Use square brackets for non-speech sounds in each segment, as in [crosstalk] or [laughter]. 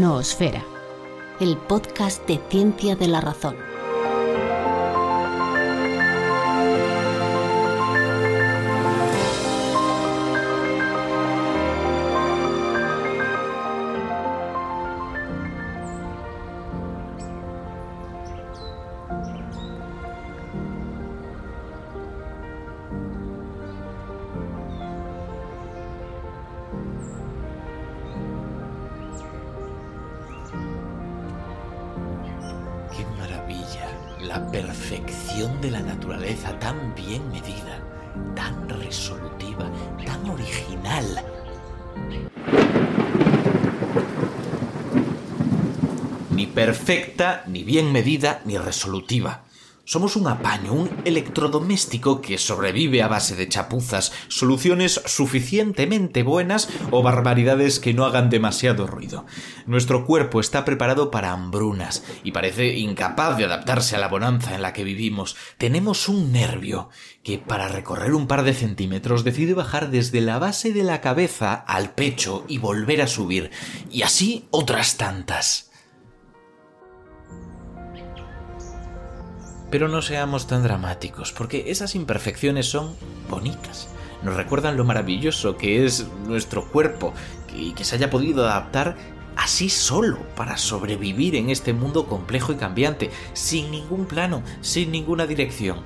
Noosfera el podcast de ciencia de la razón. Ni bien medida, ni resolutiva. Somos un apaño, un electrodoméstico que sobrevive a base de chapuzas, soluciones suficientemente buenas o barbaridades que no hagan demasiado ruido. Nuestro cuerpo está preparado para hambrunas y parece incapaz de adaptarse a la bonanza en la que vivimos. Tenemos un nervio que para recorrer un par de centímetros decide bajar desde la base de la cabeza al pecho y volver a subir, y así otras tantas. Pero no seamos tan dramáticos, porque esas imperfecciones son bonitas. Nos recuerdan lo maravilloso que es nuestro cuerpo y que se haya podido adaptar así solo para sobrevivir en este mundo complejo y cambiante, sin ningún plano, sin ninguna dirección.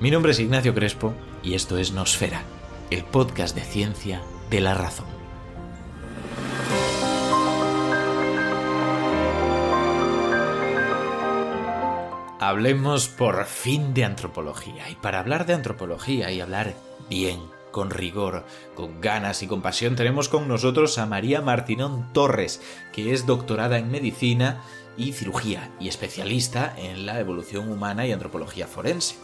Mi nombre es Ignacio Crespo y esto es Nosfera, el podcast de ciencia de la razón. Hablemos por fin de antropología. Y para hablar de antropología y hablar bien, con rigor, con ganas y con pasión, tenemos con nosotros a María Martinón Torres, que es doctorada en medicina y cirugía y especialista en la evolución humana y antropología forense.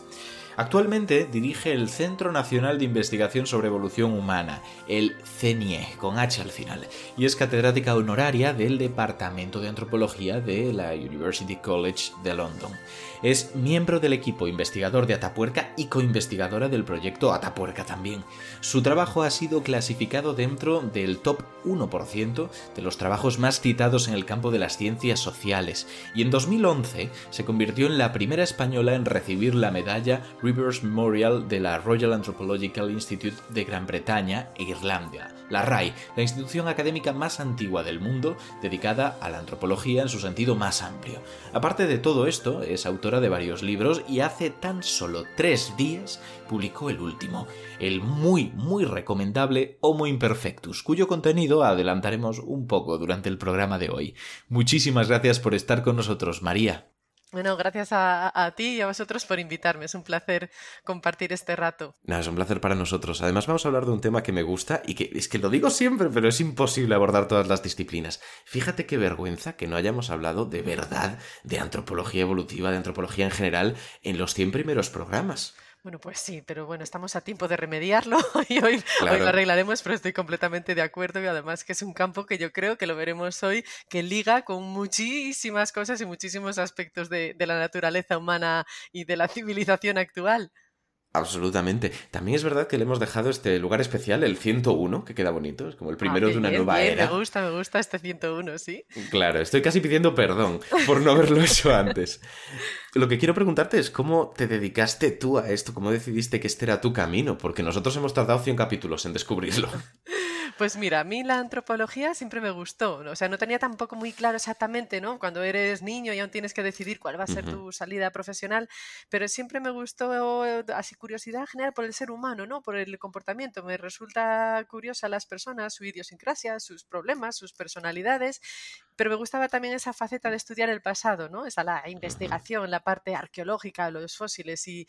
Actualmente dirige el Centro Nacional de Investigación sobre Evolución Humana, el CENIE, con H al final, y es catedrática honoraria del Departamento de Antropología de la University College de London. Es miembro del equipo investigador de Atapuerca y coinvestigadora del proyecto Atapuerca también. Su trabajo ha sido clasificado dentro del top 1% de los trabajos más citados en el campo de las ciencias sociales y en 2011 se convirtió en la primera española en recibir la medalla Rivers Memorial de la Royal Anthropological Institute de Gran Bretaña e Irlanda, la RAI, la institución académica más antigua del mundo dedicada a la antropología en su sentido más amplio. Aparte de todo esto, es de varios libros y hace tan solo tres días publicó el último, el muy, muy recomendable Homo Imperfectus, cuyo contenido adelantaremos un poco durante el programa de hoy. Muchísimas gracias por estar con nosotros, María. Bueno, gracias a, ti y a vosotros por invitarme. Es un placer compartir este rato. Es un placer para nosotros. Además, vamos a hablar de un tema que me gusta y que es que lo digo siempre, pero es imposible abordar todas las disciplinas. Fíjate qué vergüenza que no hayamos hablado de verdad de antropología evolutiva, de antropología en general, en los 100 primeros programas. Bueno, pues sí, pero bueno, estamos a tiempo de remediarlo [laughs] y hoy, lo arreglaremos, pero estoy completamente de acuerdo y además que es un campo que yo creo que lo veremos hoy, que liga con muchísimas cosas y muchísimos aspectos de, la naturaleza humana y de la civilización actual. Absolutamente. También es verdad que le hemos dejado este lugar especial, el 101, que queda bonito, es como el ah, primero de una nueva era. Me gusta, me gusta este 101, sí. Claro, estoy casi pidiendo perdón por no haberlo hecho [laughs] antes. Lo que quiero preguntarte es cómo te dedicaste tú a esto, cómo decidiste que este era tu camino, porque nosotros hemos tardado 100 capítulos en descubrirlo. [laughs] Pues mira, a mí la antropología siempre me gustó. O sea, no tenía tampoco muy claro exactamente, ¿no? Cuando eres niño y aún tienes que decidir cuál va a ser tu salida profesional, pero siempre me gustó así curiosidad general por el ser humano, ¿no? Por el comportamiento. Me resulta curiosa las personas, su idiosincrasia, sus problemas, sus personalidades, pero me gustaba también esa faceta de estudiar el pasado, ¿no? Esa la investigación, la parte arqueológica, los fósiles y,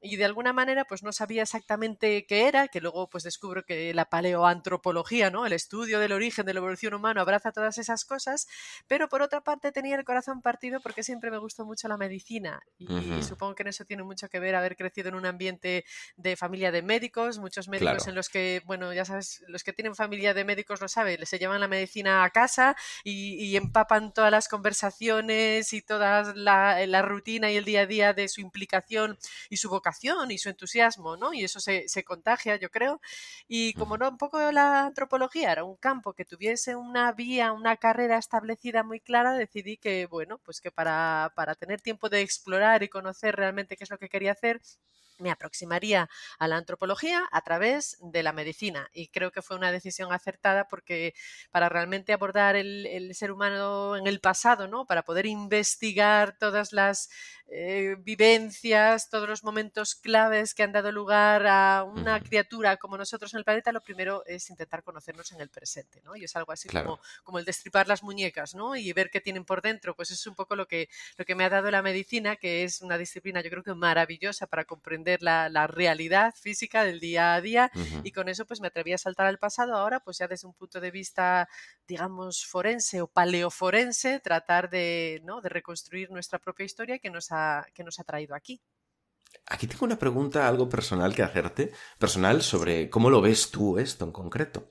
y de alguna manera pues no sabía exactamente qué era, que luego pues descubro que la paleoantropología, ¿no? El estudio del origen de la evolución humana abraza todas esas cosas, pero por otra parte tenía el corazón partido porque siempre me gustó mucho la medicina y, supongo que en eso tiene mucho que ver haber crecido en un ambiente de familia de médicos, muchos médicos en los que, bueno, ya sabes, los que tienen familia de médicos lo saben, se llevan la medicina a casa y, empapan todas las conversaciones y toda la, la rutina y el día a día de su implicación y su vocación y su entusiasmo, ¿no? Y eso se, contagia, yo creo. Y como no, un poco la antropología era un campo que tuviese una vía, una carrera establecida muy clara, decidí que, bueno, pues que para, para tener tiempo de explorar y conocer realmente qué es lo que quería hacer, me aproximaría a la antropología a través de la medicina y creo que fue una decisión acertada porque para realmente abordar el, ser humano en el pasado, ¿no? para poder investigar todas las eh, vivencias, todos los momentos claves que han dado lugar a una criatura como nosotros en el planeta, lo primero es intentar conocernos en el presente, ¿no? Y es algo así como, como el destripar las muñecas, ¿no? Y ver qué tienen por dentro, pues es un poco lo que, lo que me ha dado la medicina, que es una disciplina yo creo que maravillosa para comprender la, realidad física del día a día y con eso pues me atreví a saltar al pasado ahora, pues ya desde un punto de vista, digamos, forense o paleoforense, tratar de, ¿no? de reconstruir nuestra propia historia que nos ha que nos ha traído aquí. Aquí tengo una pregunta algo personal que hacerte, personal sobre cómo lo ves tú esto en concreto.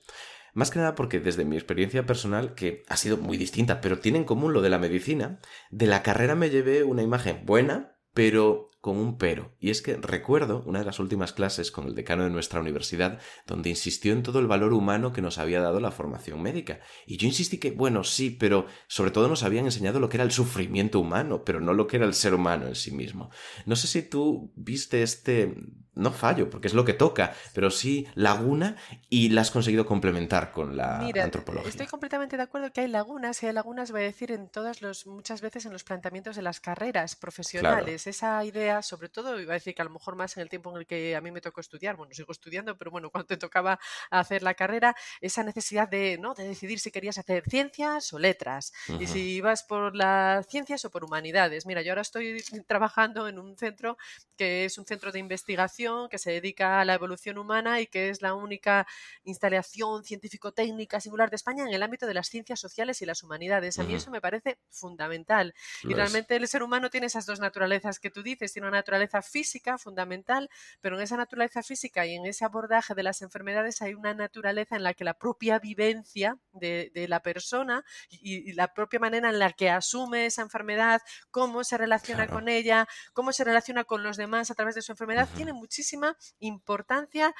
Más que nada porque desde mi experiencia personal, que ha sido muy distinta, pero tiene en común lo de la medicina, de la carrera me llevé una imagen buena, pero con un pero. Y es que recuerdo una de las últimas clases con el decano de nuestra universidad, donde insistió en todo el valor humano que nos había dado la formación médica. Y yo insistí que, bueno, sí, pero sobre todo nos habían enseñado lo que era el sufrimiento humano, pero no lo que era el ser humano en sí mismo. No sé si tú viste este no fallo, porque es lo que toca, pero sí laguna y la has conseguido complementar con la antropología. Estoy completamente de acuerdo que hay lagunas, y hay lagunas, voy a decir, en todas los, muchas veces en los planteamientos de las carreras profesionales. Esa idea, sobre todo, iba a decir que a lo mejor más en el tiempo en el que a mí me tocó estudiar, bueno, sigo estudiando, pero bueno, [laughs] cuando te tocaba hacer la carrera, esa necesidad de, ¿no? de decidir si querías hacer ciencias o letras, y si ibas por las ciencias o por humanidades. Mira, yo ahora estoy trabajando en un centro que es un centro de investigación que se dedica a la evolución humana y que es la única instalación científico-técnica singular de España en el ámbito de las ciencias sociales y las humanidades. A mí eso me parece fundamental. y realmente el ser humano tiene esas dos naturalezas que tú dices. Tiene una naturaleza física fundamental, pero en esa naturaleza física y en ese abordaje de las enfermedades hay una naturaleza en la que la propia vivencia de, la persona y, la propia manera en la que asume esa enfermedad, cómo se relaciona con ella, cómo se relaciona con los demás a través de su enfermedad, tiene muchísimo muchísima importancia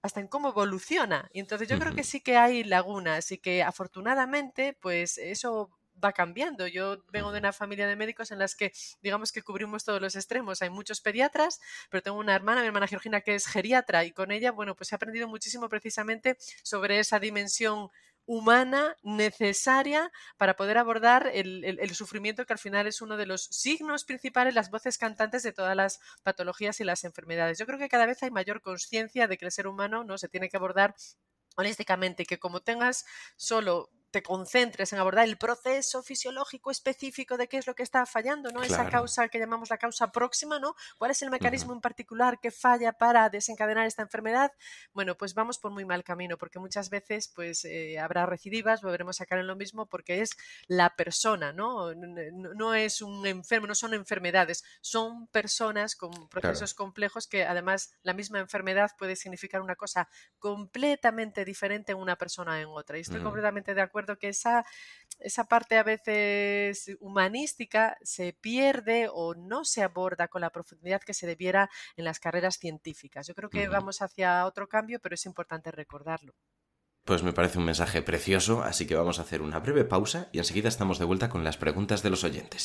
hasta en cómo evoluciona. Y entonces yo creo que sí que hay lagunas y que afortunadamente pues eso va cambiando. Yo vengo de una familia de médicos en las que digamos que cubrimos todos los extremos. Hay muchos pediatras, pero tengo una hermana, mi hermana Georgina, que es geriatra y con ella, bueno, pues he aprendido muchísimo precisamente sobre esa dimensión humana necesaria para poder abordar el, sufrimiento que al final es uno de los signos principales, las voces cantantes de todas las patologías y las enfermedades. Yo creo que cada vez hay mayor conciencia de que el ser humano no se tiene que abordar holísticamente que como tengas solo te concentres en abordar el proceso fisiológico específico de qué es lo que está fallando, ¿no? Esa causa que llamamos la causa próxima, ¿no? ¿Cuál es el mecanismo en particular que falla para desencadenar esta enfermedad? Bueno, pues vamos por muy mal camino, porque muchas veces pues eh, habrá recidivas, volveremos a caer en lo mismo porque es la persona, ¿no? No es un enfermo, no son enfermedades, son personas con procesos complejos que además la misma enfermedad puede significar una cosa completamente diferente en una persona en otra. Y estoy completamente de acuerdo acuerdo que esa, esa parte a veces humanística se pierde o no se aborda con la profundidad que se debiera en las carreras científicas. Yo creo que vamos hacia otro cambio, pero es importante recordarlo. Pues me parece un mensaje precioso, así que vamos a hacer una breve pausa y enseguida estamos de vuelta con las preguntas de los oyentes.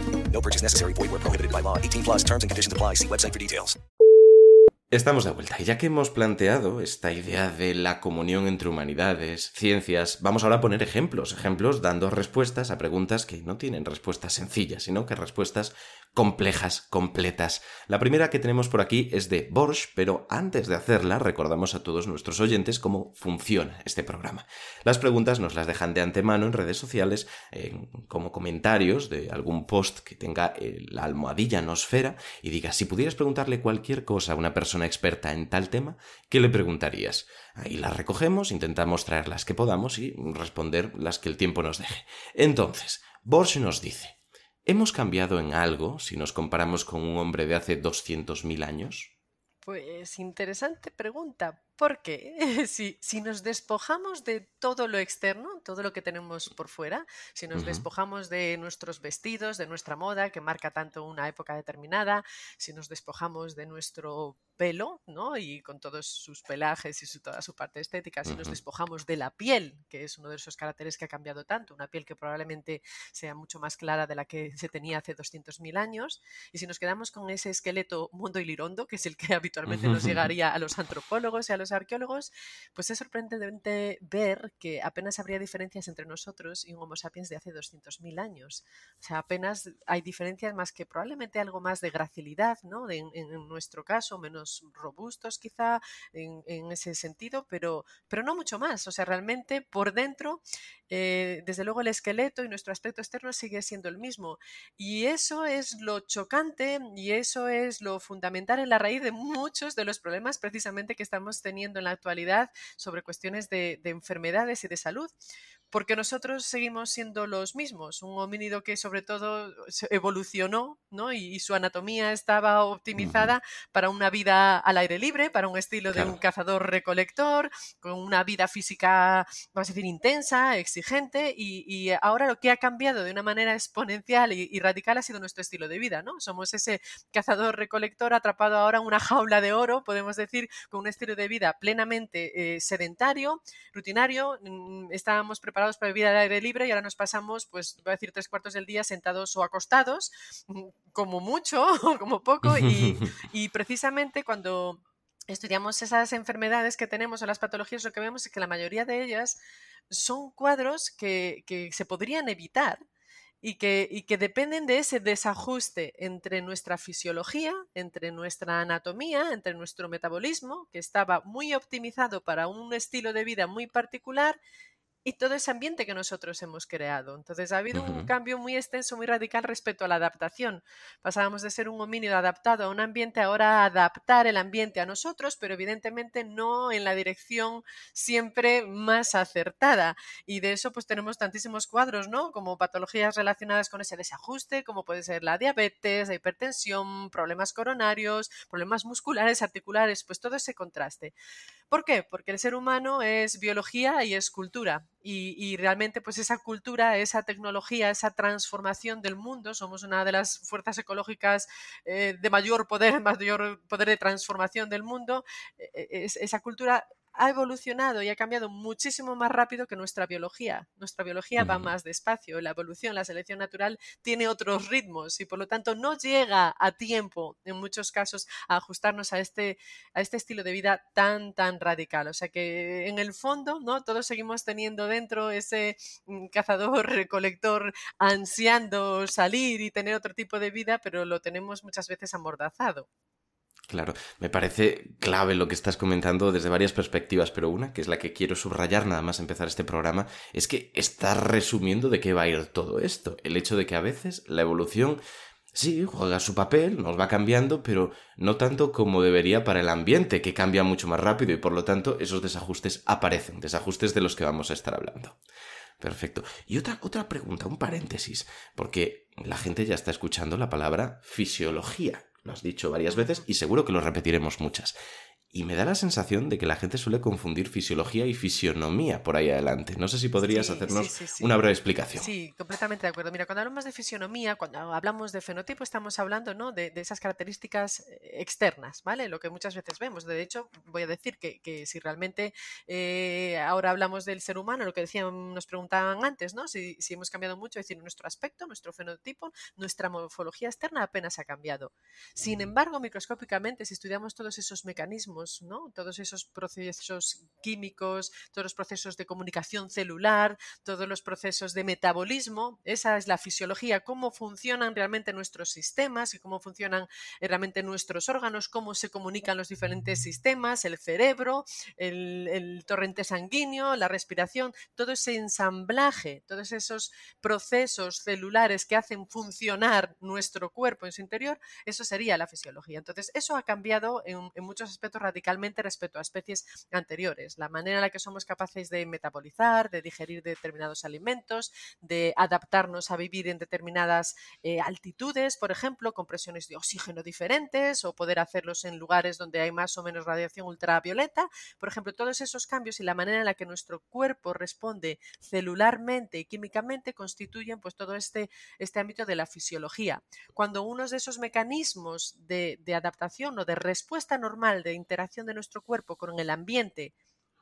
No purchase necessary. Void where prohibited by law. 18 plus terms and conditions apply. See website for details. Estamos de vuelta y ya que hemos planteado esta idea de la comunión entre humanidades, ciencias, vamos ahora a poner ejemplos, ejemplos dando respuestas a preguntas que no tienen respuestas sencillas, sino que respuestas complejas, completas. La primera que tenemos por aquí es de Borsch, pero antes de hacerla recordamos a todos nuestros oyentes cómo funciona este programa. Las preguntas nos las dejan de antemano en redes sociales como comentarios de algún post que tenga la almohadilla nosfera y diga, si pudieras preguntarle cualquier cosa a una persona experta en tal tema, ¿qué le preguntarías? Ahí las recogemos, intentamos traer las que podamos y responder las que el tiempo nos deje. Entonces, Borsch nos dice, ¿Hemos cambiado en algo si nos comparamos con un hombre de hace 200.000 años? Pues interesante pregunta, porque [laughs] si, si, nos despojamos de todo lo externo, todo lo que tenemos por fuera, si nos despojamos de nuestros vestidos, de nuestra moda, que marca tanto una época determinada, si nos despojamos de nuestro pelo, ¿no? Y con todos sus pelajes y su, toda su parte estética, si nos despojamos de la piel, que es uno de esos caracteres que ha cambiado tanto, una piel que probablemente sea mucho más clara de la que se tenía hace 200.000 años, y si nos quedamos con ese esqueleto mundo y lirondo, que es el que [laughs] habitualmente nos [laughs] llegaría a los antropólogos y a los arqueólogos, pues es sorprendente ver que apenas habría diferencias entre nosotros y un Homo sapiens de hace 200.000 años. O sea, apenas hay diferencias más que probablemente algo más de gracilidad, ¿no? en nuestro caso, menos robustos quizá en, ese sentido, pero, pero no mucho más. O sea, realmente por dentro, eh, desde luego el esqueleto y nuestro aspecto externo sigue siendo el mismo. Y eso es lo chocante y eso es lo fundamental en la raíz de muchos de los problemas precisamente que estamos teniendo en la actualidad sobre cuestiones de enfermedades y de salud porque nosotros seguimos siendo los mismos, un homínido que sobre todo evolucionó ¿no? y, su anatomía estaba optimizada para una vida al aire libre, para un estilo de un cazador-recolector, con una vida física, vamos a decir, intensa, exigente, y, ahora lo que ha cambiado de una manera exponencial y, radical ha sido nuestro estilo de vida. ¿no? Somos ese cazador-recolector atrapado ahora en una jaula de oro, podemos decir, con un estilo de vida plenamente eh, sedentario, rutinario, mm, estábamos preparados para vivir al aire libre y ahora nos pasamos, pues voy a decir, tres cuartos del día sentados o acostados, [laughs] como mucho o [laughs] como poco, [laughs] y, precisamente cuando estudiamos esas enfermedades que tenemos o las patologías, lo que vemos es que la mayoría de ellas son cuadros que, que se podrían evitar y que, y que dependen de ese desajuste entre nuestra fisiología, entre nuestra anatomía, entre nuestro metabolismo, que estaba muy optimizado para un estilo de vida muy particular, y todo ese ambiente que nosotros hemos creado. Entonces ha habido un cambio muy extenso, muy radical respecto a la adaptación. Pasábamos de ser un homínido adaptado a un ambiente ahora a adaptar el ambiente a nosotros, pero evidentemente no en la dirección siempre más acertada. Y de eso pues tenemos tantísimos cuadros, ¿no? Como patologías relacionadas con ese desajuste, como puede ser la diabetes, la hipertensión, problemas coronarios, problemas musculares, articulares, pues todo ese contraste. ¿Por qué? Porque el ser humano es biología y es cultura. Y, realmente, pues esa cultura, esa tecnología, esa transformación del mundo, somos una de las fuerzas ecológicas eh, de mayor poder, [laughs] mayor poder de transformación del mundo. E, e, esa cultura ha evolucionado y ha cambiado muchísimo más rápido que nuestra biología. Nuestra biología va más despacio. La evolución, la selección natural tiene otros ritmos y por lo tanto no llega a tiempo, en muchos casos, a ajustarnos a este, a este estilo de vida tan, tan radical. O sea que en el fondo, ¿no? Todos seguimos teniendo dentro ese mm, cazador, [laughs] recolector, ansiando salir y tener otro tipo de vida, pero lo tenemos muchas veces amordazado. Claro, me parece clave lo que estás comentando desde varias perspectivas, pero una, que es la que quiero subrayar nada más empezar este programa, es que estás resumiendo de qué va a ir todo esto. El hecho de que a veces la evolución sí juega su papel, nos va cambiando, pero no tanto como debería para el ambiente, que cambia mucho más rápido y por lo tanto esos desajustes aparecen, desajustes de los que vamos a estar hablando. Perfecto. Y otra, otra pregunta, un paréntesis, porque la gente ya está escuchando la palabra fisiología. Lo has dicho varias veces y seguro que lo repetiremos muchas. Y me da la sensación de que la gente suele confundir fisiología y fisionomía por ahí adelante. No sé si podrías hacernos una breve explicación. Sí, completamente de acuerdo. Mira, cuando hablamos de fisionomía, cuando hablamos de fenotipo, estamos hablando ¿no? de, esas características eh, externas, ¿vale? Lo que muchas veces vemos. De hecho, voy a decir que, si realmente eh, ahora hablamos del ser humano, lo que decían, nos preguntaban antes, ¿no? Si, si hemos cambiado mucho, es decir, nuestro aspecto, nuestro fenotipo, nuestra morfología externa apenas ha cambiado. Sin embargo, microscópicamente, si estudiamos todos esos mecanismos, todos esos procesos químicos, todos los procesos de comunicación celular, todos los procesos de metabolismo. Esa es la fisiología, cómo funcionan realmente nuestros sistemas y cómo funcionan realmente nuestros órganos, cómo se comunican los diferentes sistemas, el cerebro, el torrente sanguíneo, la respiración, todo ese ensamblaje, todos esos procesos celulares que hacen funcionar nuestro cuerpo en su interior, eso sería la fisiología. Entonces, eso ha cambiado en, en muchos aspectos radicalmente respecto a especies anteriores. La manera en la que somos capaces de metabolizar, de digerir determinados alimentos, de adaptarnos a vivir en determinadas eh, altitudes, por ejemplo, con presiones de oxígeno diferentes o poder hacerlos en lugares donde hay más o menos radiación ultravioleta. Por ejemplo, todos esos cambios y la manera en la que nuestro cuerpo responde celularmente y químicamente constituyen pues todo este, este ámbito de la fisiología. Cuando unos de esos mecanismos de, de adaptación o de respuesta normal de interacción de nuestro cuerpo con el ambiente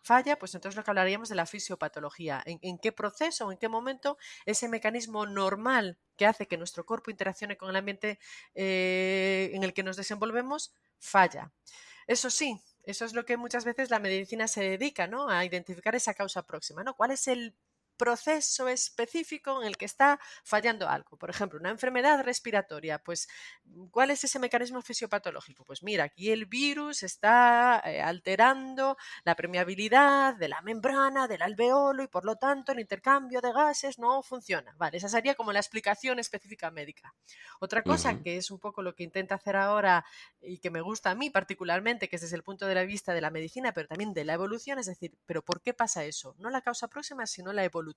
falla, pues entonces lo que hablaríamos de la fisiopatología. ¿En, qué proceso o en qué momento ese mecanismo normal que hace que nuestro cuerpo interaccione con el ambiente eh, en el que nos desenvolvemos falla? Eso sí, eso es lo que muchas veces la medicina se dedica, ¿no? A identificar esa causa próxima, ¿no? ¿Cuál es el proceso específico en el que está fallando algo. Por ejemplo, una enfermedad respiratoria, pues ¿cuál es ese mecanismo fisiopatológico? Pues mira, aquí el virus está eh, alterando la permeabilidad de la membrana, del alveolo y por lo tanto el intercambio de gases no funciona. Vale, esa sería como la explicación específica médica. Otra cosa que es un poco lo que intenta hacer ahora y que me gusta a mí particularmente, que es desde el punto de vista de la medicina, pero también de la evolución, es decir, ¿pero por qué pasa eso? No la causa próxima, sino la evolución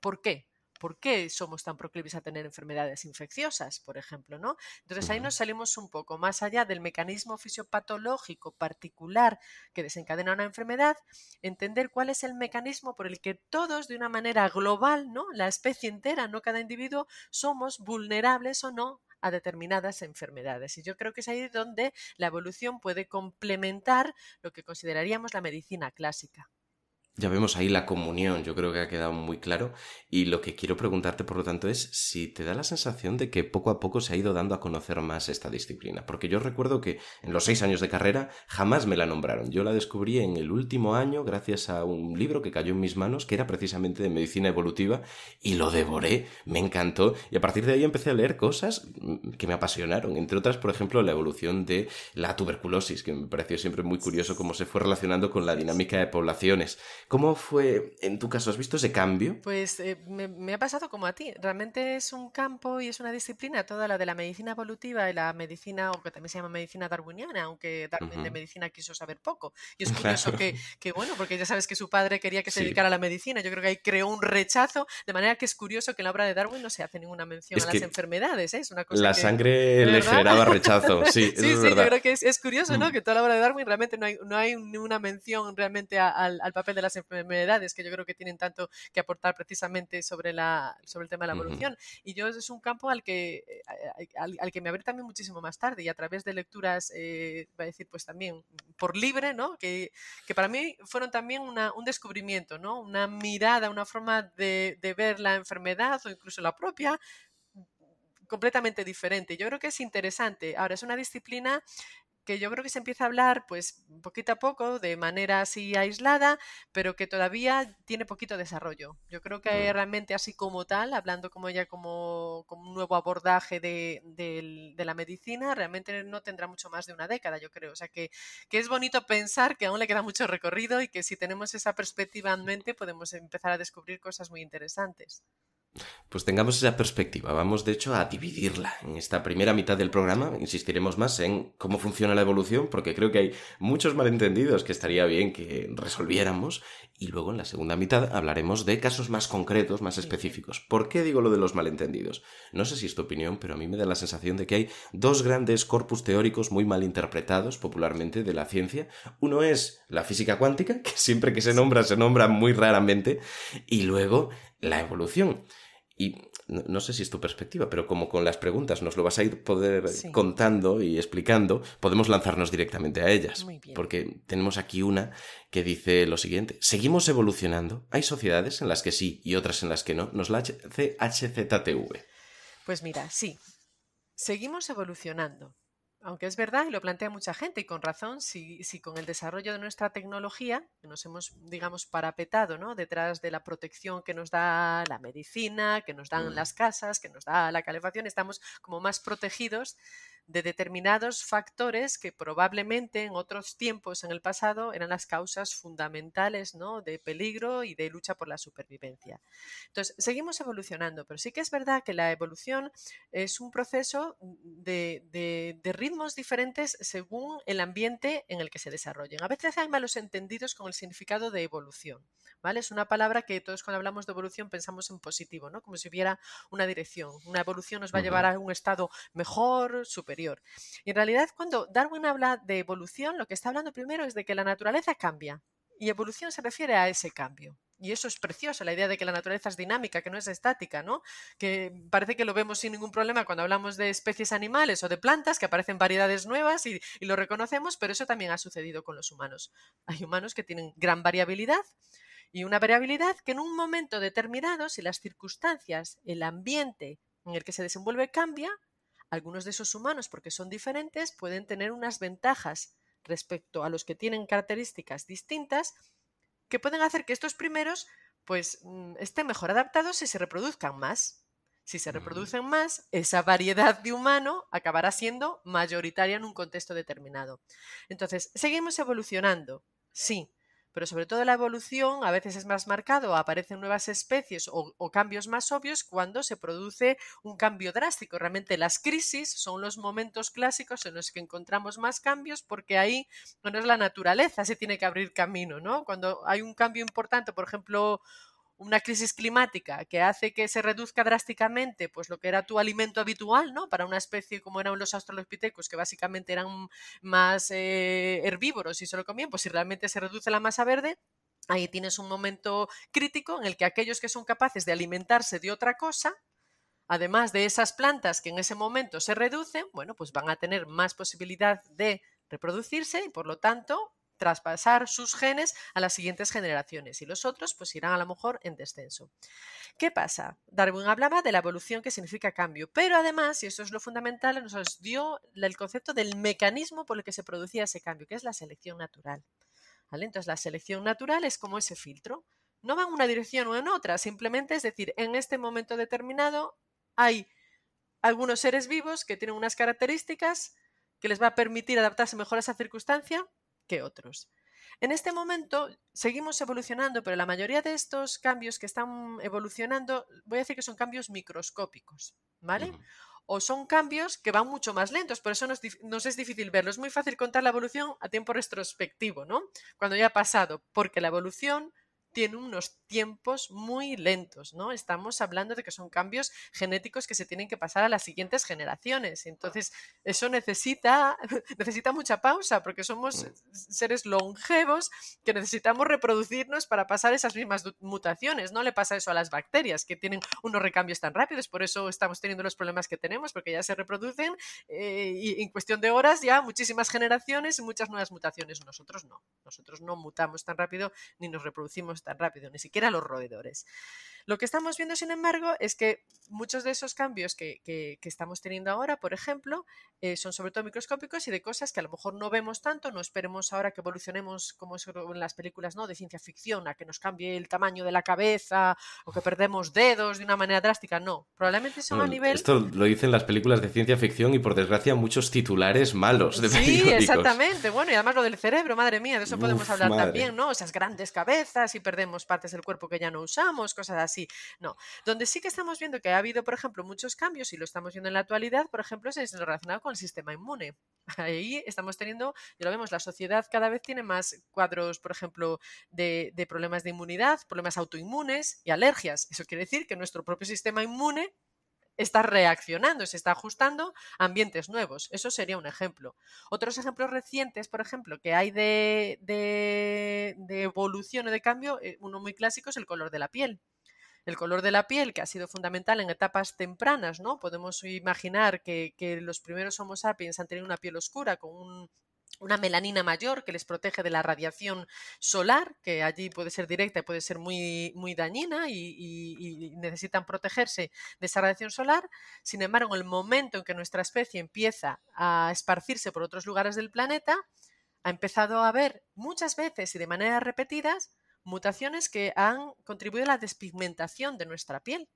¿Por qué? ¿Por qué somos tan proclives a tener enfermedades infecciosas, por ejemplo? ¿no? Entonces ahí nos salimos un poco más allá del mecanismo fisiopatológico particular que desencadena una enfermedad, entender cuál es el mecanismo por el que todos, de una manera global, ¿no? la especie entera, no cada individuo, somos vulnerables o no a determinadas enfermedades. Y yo creo que es ahí donde la evolución puede complementar lo que consideraríamos la medicina clásica. Ya vemos ahí la comunión, yo creo que ha quedado muy claro. Y lo que quiero preguntarte, por lo tanto, es si te da la sensación de que poco a poco se ha ido dando a conocer más esta disciplina. Porque yo recuerdo que en los seis años de carrera jamás me la nombraron. Yo la descubrí en el último año gracias a un libro que cayó en mis manos, que era precisamente de medicina evolutiva, y lo devoré, me encantó. Y a partir de ahí empecé a leer cosas que me apasionaron. Entre otras, por ejemplo, la evolución de la tuberculosis, que me pareció siempre muy curioso cómo se fue relacionando con la dinámica de poblaciones ¿Cómo fue en tu caso? ¿Has visto ese cambio? Pues eh, me, ha pasado como a ti. Realmente es un campo y es una disciplina, toda la de la medicina evolutiva y la medicina, o que también se llama medicina darwiniana, aunque Darwin de medicina quiso saber poco. Y es [laughs] curioso que, que, bueno, porque ya sabes que su padre quería que se dedicara a la medicina. Yo creo que ahí creó un rechazo, de manera que es curioso que en la obra de Darwin no se hace ninguna mención a las enfermedades. ¿eh? Es una cosa la sangre le generaba rechazo, [laughs] sí. sí, sí, yo creo que es, curioso, ¿no? Mm. Que toda la obra de Darwin realmente no hay, no hay ninguna mención realmente al, papel de las enfermedades, que yo creo que tienen tanto que aportar precisamente sobre, la, sobre el tema de la evolución. Y yo es un campo al que, eh, al, que me abrí también muchísimo más tarde y a través de lecturas, eh, voy a decir, pues también por libre, ¿no? Que, que para mí fueron también una, un descubrimiento, ¿no? Una mirada, una forma de, de ver la enfermedad o incluso la propia completamente diferente. Yo creo que es interesante. Ahora, es una disciplina que yo creo que se empieza a hablar pues poquito a poco, de manera así aislada, pero que todavía tiene poquito desarrollo. Yo creo que mm. realmente así como tal, hablando como ya como, como un nuevo abordaje de, de, la medicina, realmente no tendrá mucho más de una década, yo creo. O sea que, que es bonito pensar que aún le queda mucho recorrido y que si tenemos esa perspectiva en mente podemos empezar a descubrir cosas muy interesantes. Pues tengamos esa perspectiva. Vamos, de hecho, a dividirla. En esta primera mitad del programa insistiremos más en cómo funciona la evolución, porque creo que hay muchos malentendidos que estaría bien que resolviéramos. Y luego, en la segunda mitad, hablaremos de casos más concretos, más específicos. ¿Por qué digo lo de los malentendidos? No sé si es tu opinión, pero a mí me da la sensación de que hay dos grandes corpus teóricos muy mal interpretados popularmente de la ciencia. Uno es la física cuántica, [laughs] que siempre que se nombra, se nombra muy raramente. Y luego la evolución. Y no, sé si es tu perspectiva, pero como con las preguntas nos lo vas a ir poder contando y explicando, podemos lanzarnos directamente a ellas. Porque tenemos aquí una que dice lo siguiente: Seguimos evolucionando. Hay sociedades en las que sí y otras en las que no. Nos la hace HZTV. Pues mira, sí. Seguimos evolucionando. Aunque es verdad, y lo plantea mucha gente, y con razón, si, si, con el desarrollo de nuestra tecnología, nos hemos, digamos, parapetado ¿no? detrás de la protección que nos da la medicina, que nos dan mm. las casas, que nos da la calefacción, estamos como más protegidos de determinados factores que probablemente en otros tiempos en el pasado eran las causas fundamentales ¿no? de peligro y de lucha por la supervivencia. Entonces, seguimos evolucionando, pero sí que es verdad que la evolución es un proceso de, de, ritmos diferentes según el ambiente en el que se desarrollen. A veces hay malos entendidos con el significado de evolución. ¿vale? Es una palabra que todos cuando hablamos de evolución pensamos en positivo, ¿no? como si hubiera una dirección. Una evolución nos va a llevar a un estado mejor, superior y en realidad, cuando Darwin habla de evolución, lo que está hablando primero es de que la naturaleza cambia. Y evolución se refiere a ese cambio. Y eso es precioso, la idea de que la naturaleza es dinámica, que no es estática, ¿no? Que parece que lo vemos sin ningún problema cuando hablamos de especies animales o de plantas, que aparecen variedades nuevas y, y lo reconocemos, pero eso también ha sucedido con los humanos. Hay humanos que tienen gran variabilidad y una variabilidad que en un momento determinado, si las circunstancias, el ambiente en el que se desenvuelve cambia, algunos de esos humanos, porque son diferentes, pueden tener unas ventajas respecto a los que tienen características distintas que pueden hacer que estos primeros pues mm, estén mejor adaptados y se reproduzcan más. Si se reproducen más, esa variedad de humano acabará siendo mayoritaria en un contexto determinado. Entonces, seguimos evolucionando, sí, pero sobre todo la evolución a veces es más marcado, aparecen nuevas especies o, cambios más obvios cuando se produce un cambio drástico. Realmente las crisis son los momentos clásicos en los que encontramos más cambios porque ahí no es la naturaleza, se tiene que abrir camino, ¿no? Cuando hay un cambio importante, por ejemplo, una crisis climática que hace que se reduzca drásticamente pues lo que era tu alimento habitual, ¿no? Para una especie como eran los australopithecus, que básicamente eran más eh, herbívoros y solo comían, pues si realmente se reduce la masa verde, ahí tienes un momento crítico en el que aquellos que son capaces de alimentarse de otra cosa, además de esas plantas que en ese momento se reducen, bueno, pues van a tener más posibilidad de reproducirse y por lo tanto traspasar sus genes a las siguientes generaciones y los otros pues irán a lo mejor en descenso. ¿Qué pasa? Darwin hablaba de la evolución que significa cambio, pero además, y eso es lo fundamental, nos dio el concepto del mecanismo por el que se producía ese cambio, que es la selección natural. Entonces la selección natural es como ese filtro. No va en una dirección o en otra, simplemente es decir, en este momento determinado hay algunos seres vivos que tienen unas características que les va a permitir adaptarse mejor a esa circunstancia que otros. En este momento seguimos evolucionando, pero la mayoría de estos cambios que están evolucionando, voy a decir que son cambios microscópicos, ¿vale? O son cambios que van mucho más lentos, por eso nos, nos, es difícil verlo. Es muy fácil contar la evolución a tiempo retrospectivo, ¿no? Cuando ya ha pasado, porque la evolución tiene unos tiempos muy lentos, ¿no? Estamos hablando de que son cambios genéticos que se tienen que pasar a las siguientes generaciones. Entonces, eso necesita, [laughs] necesita mucha pausa porque somos mm. seres longevos que necesitamos reproducirnos para pasar esas mismas mutaciones. No le pasa eso a las bacterias que tienen unos recambios tan rápidos, por eso estamos teniendo los problemas que tenemos, porque ya se reproducen eh, y en cuestión de horas ya muchísimas generaciones y muchas nuevas mutaciones. Nosotros no, nosotros no mutamos tan rápido ni nos reproducimos tan rápido, ni siquiera los roedores. Lo que estamos viendo, sin embargo, es que muchos de esos cambios que, estamos teniendo ahora, por ejemplo, eh, son sobre todo microscópicos y de cosas que a lo mejor no vemos tanto, no esperemos ahora que evolucionemos como es en las películas ¿no? de ciencia ficción, a que nos cambie el tamaño de la cabeza o que perdemos dedos de una manera drástica, no, probablemente son a nivel... Esto lo dicen las películas de ciencia ficción y por desgracia muchos titulares malos de Sí, exactamente, bueno, y además lo del cerebro, madre mía, de eso podemos hablar también, ¿no? Esas grandes cabezas y perdemos partes del cuerpo que ya no usamos, cosas así. No, donde sí que estamos viendo que ha habido, por ejemplo, muchos cambios y lo estamos viendo en la actualidad, por ejemplo, es relacionado con el sistema inmune. [laughs] Ahí estamos teniendo, y lo vemos, la sociedad cada vez tiene más cuadros, por ejemplo, de, problemas de inmunidad, problemas autoinmunes y alergias. Eso quiere decir que nuestro propio sistema inmune está reaccionando, se está ajustando a ambientes nuevos. Eso sería un ejemplo. Otros ejemplos recientes, por ejemplo, que hay de evolución o de cambio, eh, uno muy clásico es el color de la piel el color de la piel, que ha sido fundamental en etapas tempranas, ¿no? Podemos imaginar que, los primeros Homo sapiens han tenido una piel oscura con una melanina mayor que les protege de la radiación solar, que allí puede ser directa y puede ser muy, muy dañina y, necesitan protegerse de esa radiación solar. Sin embargo, en el momento en que nuestra especie empieza a esparcirse por otros lugares del planeta, ha empezado a haber muchas veces y de manera repetidas mutaciones que han contribuido a la despigmentación de nuestra piel.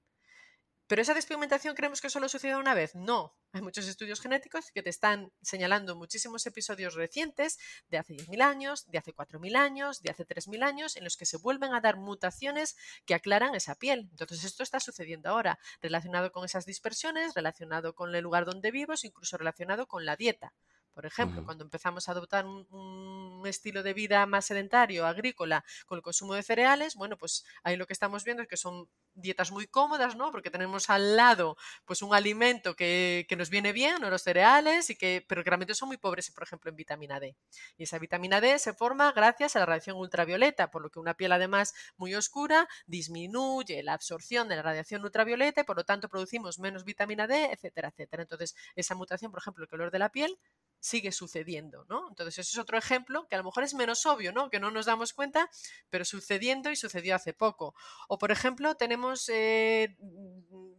¿Pero esa despigmentación creemos que solo sucede una vez? No. Hay muchos estudios genéticos que te están señalando muchísimos episodios recientes de hace 10.000 años, de hace 4.000 años, de hace 3.000 años, en los que se vuelven a dar mutaciones que aclaran esa piel. Entonces esto está sucediendo ahora, relacionado con esas dispersiones, relacionado con el lugar donde vivos, incluso relacionado con la dieta. Por ejemplo, cuando empezamos a adoptar un, estilo de vida más sedentario, agrícola, con el consumo de cereales, bueno, pues ahí lo que estamos viendo es que son dietas muy cómodas, ¿no? Porque tenemos al lado, pues, un alimento que, nos viene bien, ¿no? Los cereales, y que, pero que realmente son muy pobres, por ejemplo, en vitamina D. Y esa vitamina D se forma gracias a la radiación ultravioleta, por lo que una piel, además, muy oscura, disminuye la absorción de la radiación ultravioleta y, por lo tanto, producimos menos vitamina D, etcétera, etcétera. Entonces, esa mutación, por ejemplo, el color de la piel, sigue sucediendo, ¿no? Entonces, eso es otro ejemplo que a lo mejor es menos obvio, ¿no? Que no nos damos cuenta, pero sucediendo y sucedió hace poco. O, por ejemplo, tenemos eh,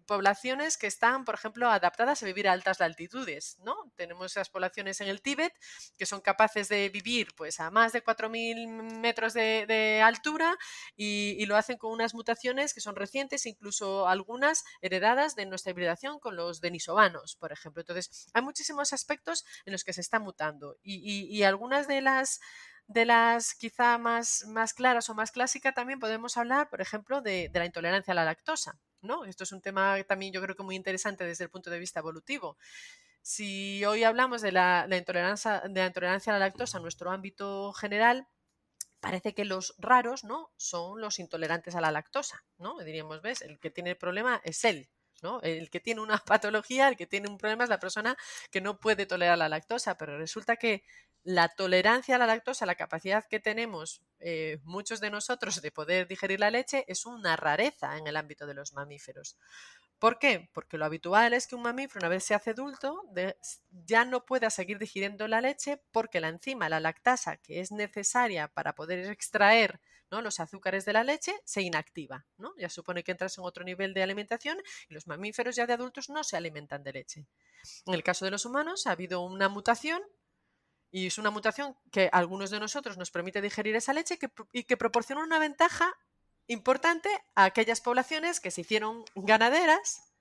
poblaciones que están, por ejemplo, adaptadas a vivir a altas altitudes, ¿no? Tenemos esas poblaciones en el Tíbet que son capaces de vivir, pues, a más de 4.000 metros de, altura y, y, lo hacen con unas mutaciones que son recientes, incluso algunas heredadas de nuestra hibridación con los denisovanos, por ejemplo. Entonces, hay muchísimos aspectos en los que se está mutando. Y, algunas de las de las quizá más, más claras o más clásicas también podemos hablar, por ejemplo, de, la intolerancia a la lactosa. ¿no? Esto es un tema también yo creo que muy interesante desde el punto de vista evolutivo. Si hoy hablamos de la, intolerancia, de la intolerancia a la lactosa en nuestro ámbito general, parece que los raros ¿no? son los intolerantes a la lactosa. ¿no? Diríamos, ¿ves? El que tiene el problema es él, el que tiene una [laughs] patología, el que tiene un problema es la persona que no puede tolerar la lactosa, pero resulta que la tolerancia a la lactosa, la capacidad que tenemos eh, muchos de nosotros de poder digerir la leche, es una rareza en el ámbito de los mamíferos. ¿Por qué? Porque lo habitual es que un mamífero, una vez se hace adulto, ya no pueda seguir digiriendo la leche porque la enzima, la lactasa, que es necesaria para poder extraer ¿no? los azúcares de la leche, se inactiva. ¿no? Ya supone que entras en otro nivel de alimentación y los mamíferos ya de adultos no se alimentan de leche. En el caso de los humanos ha habido una mutación y es una mutación que a algunos de nosotros nos permite digerir esa leche y que proporciona una ventaja importante a aquellas poblaciones que se hicieron ganaderas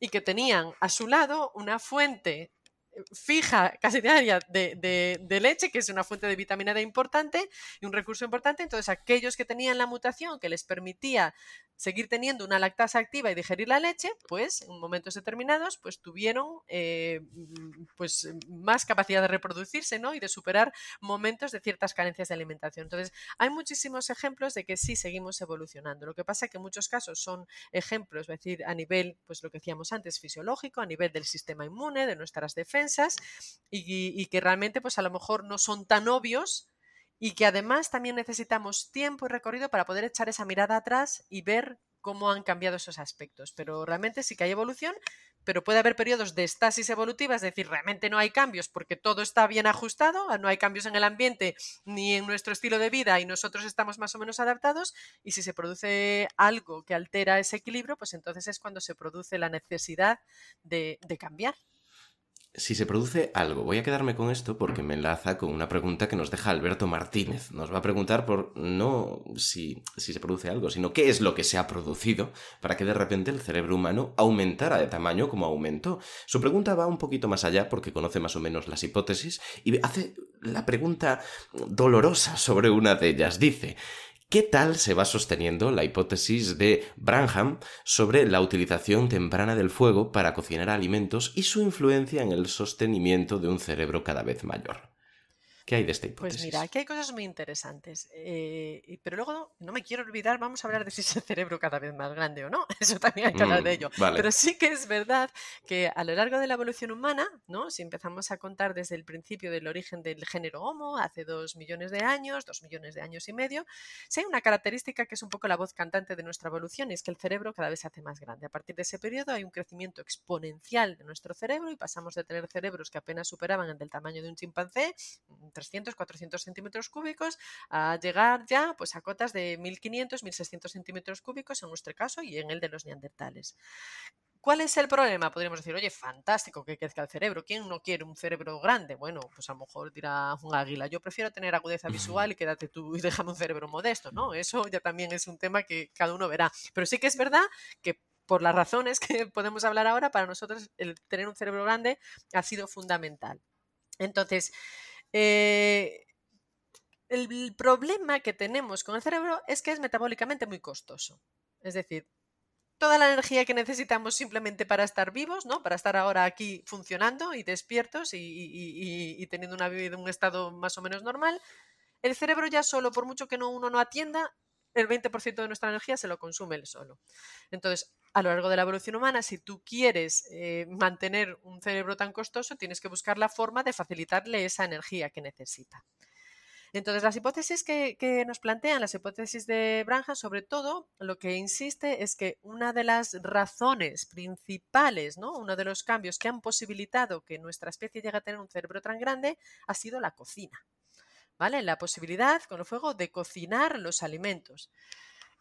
y que tenían a su lado una fuente fija casi diaria de, de, leche, que es una fuente de vitamina D importante y un recurso importante. Entonces, aquellos que tenían la mutación que les permitía seguir teniendo una lactasa activa y digerir la leche, pues en momentos determinados pues tuvieron eh, pues más capacidad de reproducirse ¿no? y de superar momentos de ciertas carencias de alimentación. Entonces, hay muchísimos ejemplos de que sí seguimos evolucionando. Lo que pasa es que en muchos casos son ejemplos, es decir, a nivel, pues lo que decíamos antes, fisiológico, a nivel del sistema inmune, de nuestras defensas, y, que realmente pues a lo mejor no son tan obvios y que además también necesitamos tiempo y recorrido para poder echar esa mirada atrás y ver cómo han cambiado esos aspectos. Pero realmente sí que hay evolución, pero puede haber periodos de estasis evolutiva, es decir, realmente no hay cambios porque todo está bien ajustado, no hay cambios en el ambiente ni en nuestro estilo de vida y nosotros estamos más o menos adaptados y si se produce algo que altera ese equilibrio, pues entonces es cuando se produce la necesidad de cambiar si se produce algo, voy a quedarme con esto porque me enlaza con una pregunta que nos deja Alberto Martínez. Nos va a preguntar por no si, si, se produce algo, sino qué es lo que se ha producido para que de repente el cerebro humano aumentara de tamaño como aumentó. Su pregunta va un poquito más allá porque conoce más o menos las hipótesis y hace la pregunta dolorosa sobre una de ellas. Dice, ¿Qué tal se va sosteniendo la hipótesis de Branham sobre la utilización temprana del fuego para cocinar alimentos y su influencia en el sostenimiento de un cerebro cada vez mayor? ¿Qué hay de esta hipótesis? Pues mira, aquí hay cosas muy interesantes. Eh, pero luego, no me quiero olvidar, vamos a hablar de [laughs] si es el cerebro cada vez más grande o no. [laughs] Eso también hay que hablar de mm, ello. Pero sí que es verdad que a lo largo de la evolución humana, ¿no? si empezamos a contar desde el principio del origen del género Homo, hace dos millones de años, dos millones de años y medio, sí hay una característica que es un poco la voz cantante de nuestra evolución y es que el cerebro cada vez se hace más grande. A partir de ese periodo hay un crecimiento exponencial de nuestro cerebro y pasamos de tener cerebros que apenas superaban el del tamaño de un chimpancé, 300, 400 centímetros cúbicos, a llegar ya pues, a cotas de 1500, 1600 centímetros cúbicos en nuestro caso y en el de los neandertales. ¿Cuál es el problema? Podríamos decir, oye, fantástico que crezca el cerebro. ¿Quién no quiere un cerebro grande? Bueno, pues a lo mejor dirá un águila. Yo prefiero tener agudeza visual y quédate tú y déjame un cerebro modesto, ¿no? Eso ya también es un tema que cada uno verá. Pero sí que es verdad que por las razones que [laughs] podemos hablar ahora, para nosotros el tener un cerebro grande ha sido fundamental. Entonces, eh, el problema que tenemos con el cerebro es que es metabólicamente muy costoso. Es decir, toda la energía que necesitamos simplemente para estar vivos, ¿no? Para estar ahora aquí funcionando y despiertos y, teniendo una vida, un estado más o menos normal, el cerebro ya solo, por mucho que no, uno no atienda, el 20% de nuestra energía se lo consume él solo. Entonces, a lo largo de la evolución humana, si tú quieres eh, mantener un cerebro tan costoso, tienes que buscar la forma de facilitarle esa energía que necesita. Entonces, las hipótesis que, nos plantean, las hipótesis de Branja, sobre todo, lo que insiste es que una de las razones principales, ¿no? uno de los cambios que han posibilitado que nuestra especie llegue a tener un cerebro tan grande, ha sido la cocina. ¿Vale? La posibilidad con el fuego de cocinar los alimentos.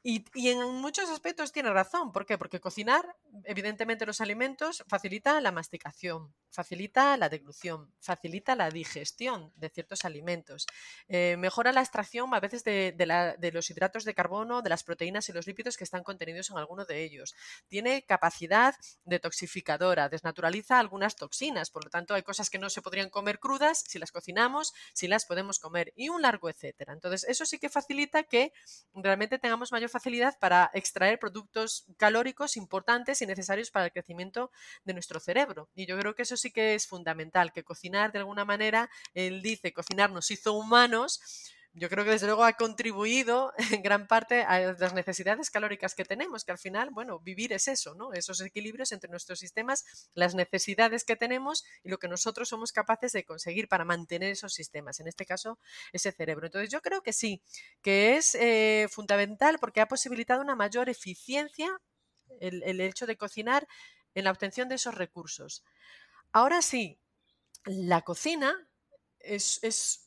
Y, en muchos aspectos tiene razón. ¿Por qué? Porque cocinar, evidentemente, los alimentos facilita la masticación, facilita la deglución, facilita la digestión de ciertos alimentos, eh, mejora la extracción a veces de, los hidratos de carbono, de las proteínas y los lípidos que están contenidos en alguno de ellos. Tiene capacidad detoxificadora, desnaturaliza algunas toxinas, por lo tanto hay cosas que no se podrían comer crudas si las cocinamos, si las podemos comer y un largo etcétera. Entonces, eso sí que facilita que realmente tengamos mayor facilidad para extraer productos calóricos importantes y necesarios para el crecimiento de nuestro cerebro. Y yo creo que eso sí que es fundamental, que cocinar de alguna manera, él dice, cocinar nos hizo humanos, yo creo que desde luego ha contribuido [laughs] en gran parte a las necesidades calóricas que tenemos, que al final, bueno, vivir es eso, ¿no? Esos equilibrios entre nuestros sistemas, las necesidades que tenemos y lo que nosotros somos capaces de conseguir para mantener esos sistemas, en este caso, ese cerebro. Entonces, yo creo que sí, que es eh, fundamental porque ha posibilitado una mayor eficiencia el, hecho de cocinar en la obtención de esos recursos. Ahora sí, la cocina es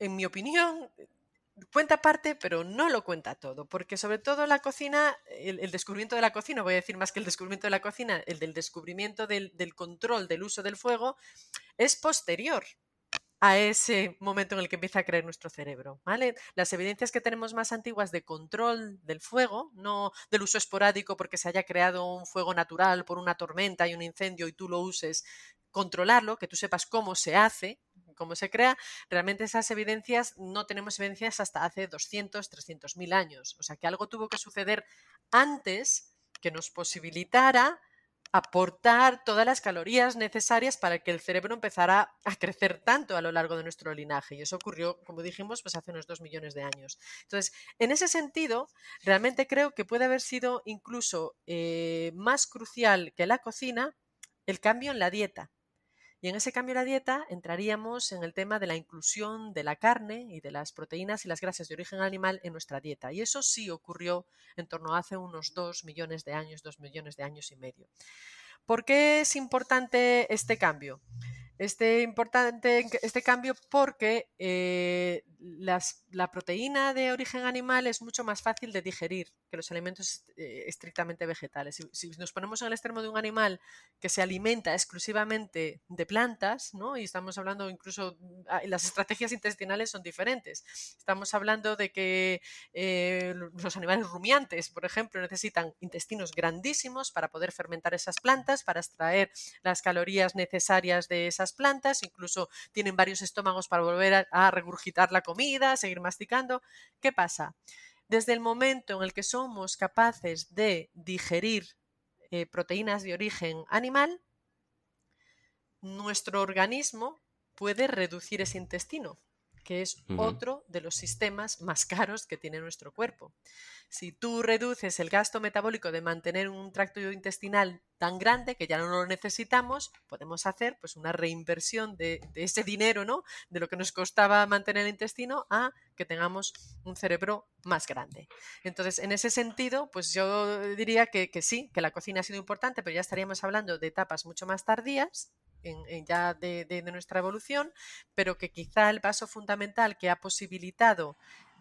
en mi opinión, cuenta parte, pero no lo cuenta todo, porque sobre todo la cocina, el, descubrimiento de la cocina, voy a decir más que el descubrimiento de la cocina, el del descubrimiento del, control del uso del fuego, es posterior a ese momento en el que empieza a creer nuestro cerebro. ¿vale? Las evidencias que tenemos más antiguas de control del fuego, no del uso esporádico porque se haya creado un fuego natural por una tormenta y un incendio y tú lo uses controlarlo, que tú sepas cómo se hace, cómo se crea, realmente esas evidencias no tenemos evidencias hasta hace 200, 300 mil años. O sea que algo tuvo que suceder antes que nos posibilitara aportar todas las calorías necesarias para que el cerebro empezara a crecer tanto a lo largo de nuestro linaje. Y eso ocurrió, como dijimos, pues hace unos dos millones de años. Entonces, en ese sentido, realmente creo que puede haber sido incluso eh, más crucial que la cocina el cambio en la dieta. Y en ese cambio de la dieta entraríamos en el tema de la inclusión de la carne y de las proteínas y las grasas de origen animal en nuestra dieta. Y eso sí ocurrió en torno a hace unos dos millones de años, dos millones de años y medio. ¿Por qué es importante este cambio? Este, importante, este cambio porque eh, la proteína de origen animal es mucho más fácil de digerir que los alimentos eh, estrictamente vegetales. Si, nos ponemos en el extremo de un animal que se alimenta exclusivamente de plantas, ¿no? y estamos hablando incluso, ah, las estrategias intestinales son diferentes. Estamos hablando de que eh, los animales rumiantes, por ejemplo, necesitan intestinos grandísimos para poder fermentar esas plantas, para extraer las calorías necesarias de esas plantas, incluso tienen varios estómagos para volver a, regurgitar la comida, seguir masticando. ¿Qué pasa? Desde el momento en el que somos capaces de digerir eh, proteínas de origen animal, nuestro organismo puede reducir ese intestino que es otro de los sistemas más caros que tiene nuestro cuerpo. Si tú reduces el gasto metabólico de mantener un tracto intestinal tan grande que ya no lo necesitamos, podemos hacer pues una reinversión de, ese dinero, ¿no? De lo que nos costaba mantener el intestino a que tengamos un cerebro más grande. Entonces, en ese sentido, pues yo diría que, sí, que la cocina ha sido importante, pero ya estaríamos hablando de etapas mucho más tardías, en, ya de, nuestra evolución, pero que quizá el paso fundamental que ha posibilitado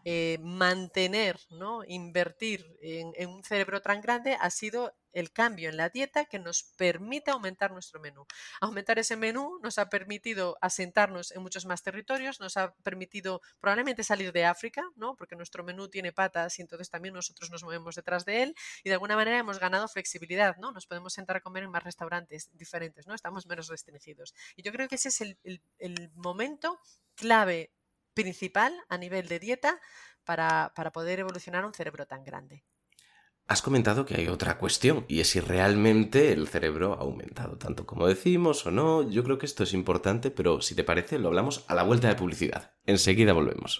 eh, mantener, ¿no? invertir en, un cerebro tan grande ha sido el cambio en la dieta que nos permite aumentar nuestro menú. Aumentar ese menú nos ha permitido asentarnos en muchos más territorios, nos ha permitido probablemente salir de África, ¿no? porque nuestro menú tiene patas y entonces también nosotros nos movemos detrás de él y de alguna manera hemos ganado flexibilidad, ¿no? nos podemos sentar a comer en más restaurantes diferentes, ¿no? estamos menos restringidos. Y yo creo que ese es el momento clave principal a nivel de dieta para, para poder evolucionar un cerebro tan grande. Has comentado que hay otra cuestión, y es si realmente el cerebro ha aumentado tanto como decimos o no. Yo creo que esto es importante, pero si te parece, lo hablamos a la vuelta de publicidad. Enseguida volvemos.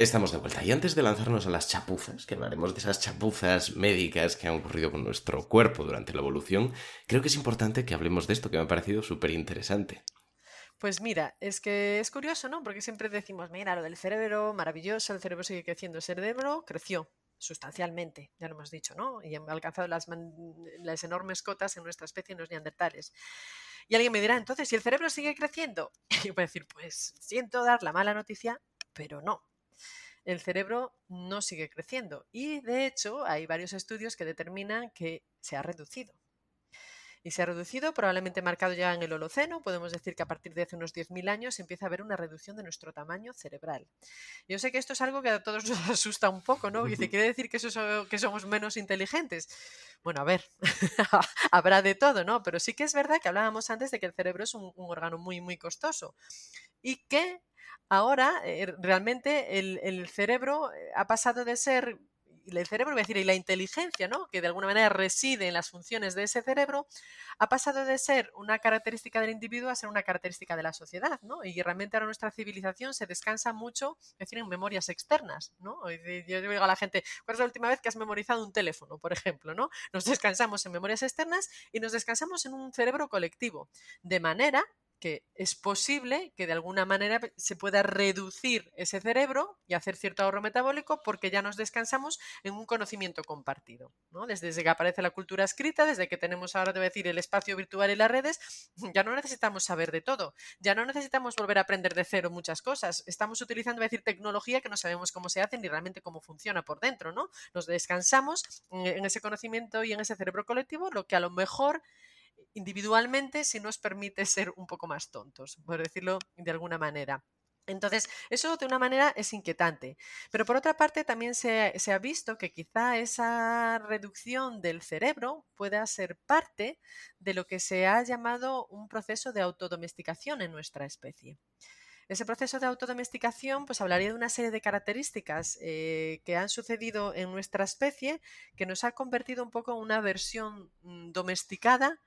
Estamos de vuelta y antes de lanzarnos a las chapuzas, que hablaremos de esas chapuzas médicas que han ocurrido con nuestro cuerpo durante la evolución, creo que es importante que hablemos de esto que me ha parecido súper interesante. Pues mira, es que es curioso, ¿no? Porque siempre decimos, mira, lo del cerebro, maravilloso, el cerebro sigue creciendo. El cerebro creció sustancialmente, ya lo hemos dicho, ¿no? Y ha alcanzado las, enormes cotas en nuestra especie en los neandertales. Y alguien me dirá, entonces, si el cerebro sigue creciendo, [laughs] y yo a decir, pues siento dar la mala noticia, pero no el cerebro no sigue creciendo y de hecho hay varios estudios que determinan que se ha reducido. y se ha reducido, probablemente marcado ya en el Holoceno. Podemos decir que a partir de hace unos 10.000 años empieza a haber una reducción de nuestro tamaño cerebral. Yo sé que esto es algo que a todos [laughs] nos asusta un poco, ¿no? Dice, [laughs] ¿quiere decir que, eso, que somos menos inteligentes? Bueno, a ver, [laughs] habrá de todo, ¿no? Pero sí que es verdad que hablábamos antes de que el cerebro es un, órgano muy, muy costoso y que ahora eh, realmente el cerebro eh, ha pasado de ser el cerebro, voy a decir, y la inteligencia, ¿no? que de alguna manera reside en las funciones de ese cerebro, ha pasado de ser una característica del individuo a ser una característica de la sociedad, ¿no? Y realmente ahora nuestra civilización se descansa mucho, es decir, en memorias externas, ¿no? Yo digo a la gente, ¿cuál es la última vez que has memorizado un teléfono, por ejemplo, ¿no? Nos descansamos en memorias externas y nos descansamos en un cerebro colectivo, de manera que es posible que de alguna manera se pueda reducir ese cerebro y hacer cierto ahorro metabólico porque ya nos descansamos en un conocimiento compartido. ¿no? Desde, que aparece la cultura escrita, desde que tenemos ahora, debo decir, el espacio virtual y las redes, [sniffs] ya no necesitamos saber de todo, ya no necesitamos volver a aprender de cero muchas cosas. Estamos utilizando, decir, tecnología que no sabemos cómo se hace ni realmente cómo funciona por dentro. ¿no? Nos descansamos en ese conocimiento y en ese cerebro colectivo, lo que a lo mejor individualmente si nos permite [laughs] ser un poco más tontos, por decirlo de alguna manera. Entonces, eso de una manera es inquietante. Pero por otra parte, también se, ha visto que quizá esa reducción del cerebro pueda ser parte de lo que se ha llamado un proceso de autodomesticación en nuestra especie. Ese proceso de autodomesticación pues hablaría de una serie de características eh, que han sucedido en nuestra especie que nos ha convertido un poco en una versión mm, domesticada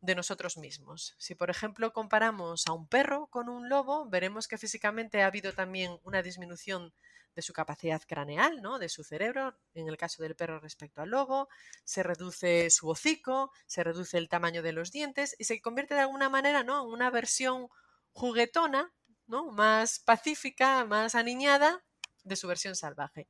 de nosotros mismos. Si, por ejemplo, comparamos a un perro con un lobo, veremos que físicamente ha habido también una disminución de su capacidad craneal, ¿no? de su cerebro, en el caso del perro respecto al lobo, se reduce su hocico, se reduce el tamaño de los dientes y se convierte de alguna manera ¿no? en una versión juguetona, ¿no? más pacífica, más aniñada de su versión salvaje.